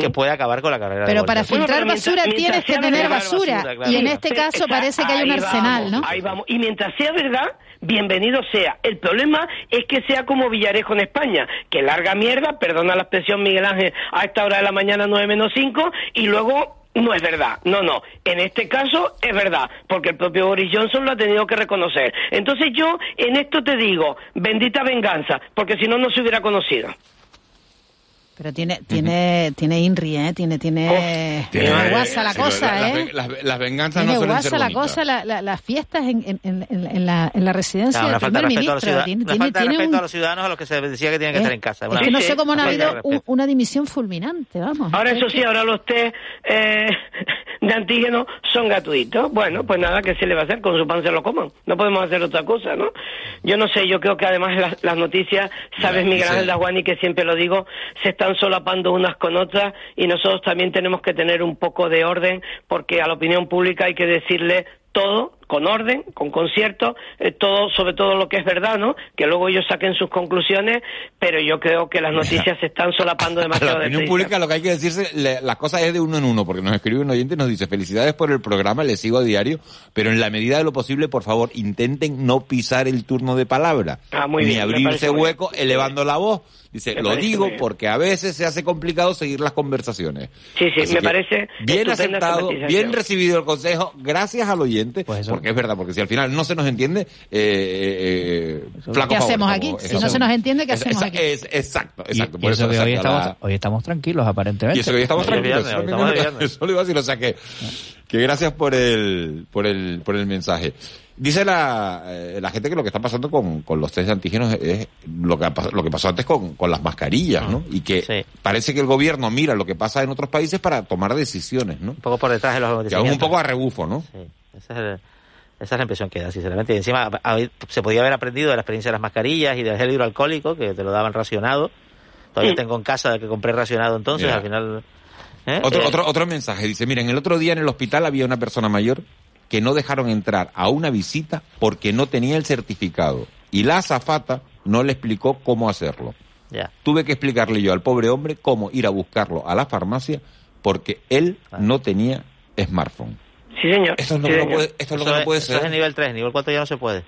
que puede acabar con la carrera Pero para filtrar basura mientras tienes que tener basura. claro. Y en este caso está- parece que hay un arsenal, vamos, ¿no? Ahí vamos. Y mientras sea verdad, bienvenido sea. El problema es que sea como Villarejo en España, que larga mierda, perdona la expresión Miguel Ángel, a esta hora de la mañana 9 menos 5, y luego no es verdad. No, no. En este caso es verdad, porque el propio Boris Johnson lo ha tenido que reconocer. Entonces yo en esto te digo, bendita venganza, porque si no, no se hubiera conocido. Pero tiene, tiene, tiene INRI, ¿eh? Tiene, tiene, Tiene- tiene guasa la cosa, las- ¿eh? Las, las- las venganzas Tiene no suelen guasa ser la bonitas. cosa, la- la- las fiestas en, en, en, en la, en la residencia del falta primer ministro. ciudadanos, Tiene- una tiene- falta de respeto un- a los ciudadanos a los que se decía que tenían que es- estar en casa. Es Una- que no sé cómo no ha habido un- una dimisión fulminante, vamos. Ahora Es eso que- sí, ahora los test eh, de antígeno son gratuitos. Bueno, pues nada, ¿qué se le va a hacer? Con su pan se lo coman. No podemos hacer otra cosa, ¿no? Yo no sé, yo creo que además las, las noticias, sabes, Miguel Ángel Daguani, que siempre lo digo, se están solapando unas con otras y nosotros también tenemos que tener un poco de orden porque a la opinión pública hay que decirle todo con orden, con concierto, eh, todo sobre todo lo que es verdad, ¿no? Que luego ellos saquen sus conclusiones, pero yo creo que las noticias se están solapando <laughs> A demasiado. la opinión pública lo que hay que decirse, le- las cosas es de uno en uno, porque nos escribe un oyente y nos dice, felicidades por el programa, le sigo a diario, pero en la medida de lo posible, por favor, intenten no pisar el turno de palabra, Ah, muy ni bien, abrirse hueco elevando la voz. Dice, Me lo digo bien. porque a veces se hace complicado seguir las conversaciones. Sí, sí, Así me parece Bien aceptado, bien recibido el consejo, gracias al oyente, porque es verdad, porque si al final no se nos entiende, eh, eh, eh, flaco ¿Qué favor, hacemos como aquí? Si no se nos entiende, ¿qué hacemos aquí? es- exacto, exacto. y por eso que hoy exacto, estamos, la- hoy estamos tranquilos, aparentemente. y eso que hoy estamos tranquilos. eso <laughs> lo iba a decir, o sea que, que gracias por el, por el, por el mensaje. Dice la, eh, la gente que lo que está pasando con, con los test de antígenos es lo que, lo que pasó antes con, con las mascarillas, ¿no? Y que parece que el gobierno mira lo que pasa en otros países para tomar decisiones, ¿no? Un poco por detrás de los Que aún un acontecimientos. poco a rebufo, ¿no? Sí, esa es, el- esa es la impresión que da, sinceramente. Y encima a- se podía haber aprendido de la experiencia de las mascarillas y del gel hidroalcohólico, que te lo daban racionado. Todavía Mm. tengo en casa que compré racionado entonces, Mira. al final... ¿eh? Otro, Eh, otro, otro mensaje. Dice, miren, el otro día en el hospital había una persona mayor que no dejaron entrar a una visita porque no tenía el certificado. Y la azafata no le explicó cómo hacerlo. Tuve que explicarle yo al pobre hombre cómo ir a buscarlo a la farmacia porque él no tenía smartphone. Sí, señor. Esto es lo Sí, que no puede, esto es lo que no puede eso es ser. el nivel 3, nivel 4 ya no se puede.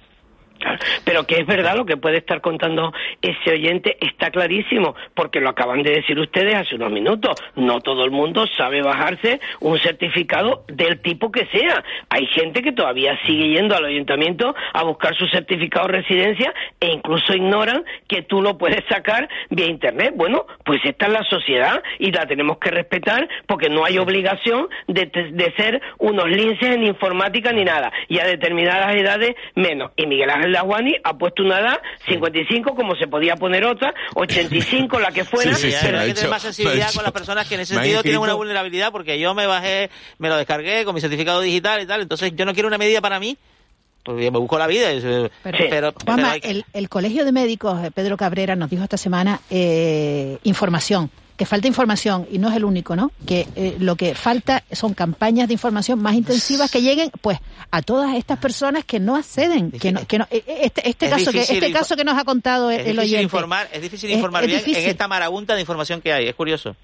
Pero que es verdad lo que puede estar contando ese oyente, está clarísimo, porque lo acaban de decir ustedes hace unos minutos. No todo el mundo sabe bajarse un certificado del tipo que sea. Hay gente que todavía sigue yendo al ayuntamiento a buscar su certificado de residencia e incluso ignoran que tú lo puedes sacar vía internet. Bueno, pues esta es la sociedad y la tenemos que respetar porque no hay obligación de, de ser unos linces en informática ni nada. Y a determinadas edades menos. Y Miguel Laguani ha puesto una edad 55 como se podía poner otra, 85 la que fuera. Sí, sí, pero hay que tener más sensibilidad <laughs> con las personas que en ese sentido tienen una vulnerabilidad porque yo me bajé, me lo descargué con mi certificado digital y tal, entonces yo no quiero una medida para mí pues me busco la vida. Pero, pero, Juanma, el, el, Colegio de Médicos, eh, Pedro Cabrera, nos dijo esta semana eh, información que falta información y no es el único, ¿no? Que eh, lo que falta son campañas de información más intensivas que lleguen, pues, a todas estas personas que no acceden, que no, que no, eh, este, este caso que este caso que nos ha contado es el oyente. Informar, es difícil informar bien en esta marabunta de información que hay. Es curioso.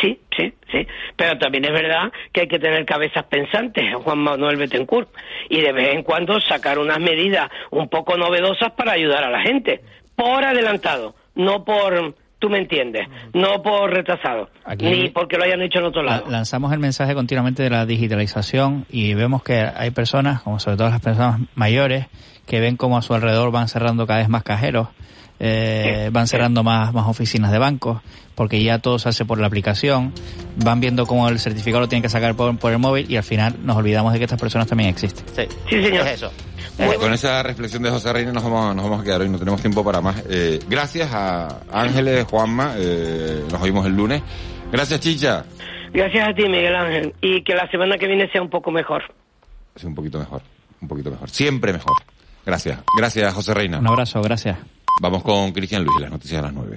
Sí, sí, sí. Pero también es verdad que hay que tener cabezas pensantes, Juan Manuel Betancourt, y de vez en cuando sacar unas medidas un poco novedosas para ayudar a la gente. Por adelantado, no por tú me entiendes, no por retrasado, ni porque lo hayan hecho en otro lado. Lanzamos el mensaje continuamente de la digitalización y vemos que hay personas, como sobre todo las personas mayores, que ven como a su alrededor van cerrando cada vez más cajeros, eh, van cerrando más, más oficinas de bancos, porque ya todo se hace por la aplicación, van viendo cómo el certificado lo tienen que sacar por, por el móvil y al final nos olvidamos de que estas personas también existen. Sí, sí señor. Es eso. Con esa reflexión de José Reina nos vamos, nos vamos a quedar hoy, no tenemos tiempo para más. Eh, gracias a Ángeles, Juanma, eh, nos oímos el lunes. Gracias, Chicha. Gracias a ti, Miguel Ángel, y que la semana que viene sea un poco mejor. Sí, un poquito mejor, un poquito mejor. Siempre mejor. Gracias. Gracias, José Reina. Un abrazo, gracias. Vamos con Cristian Luis, las noticias de las nueve.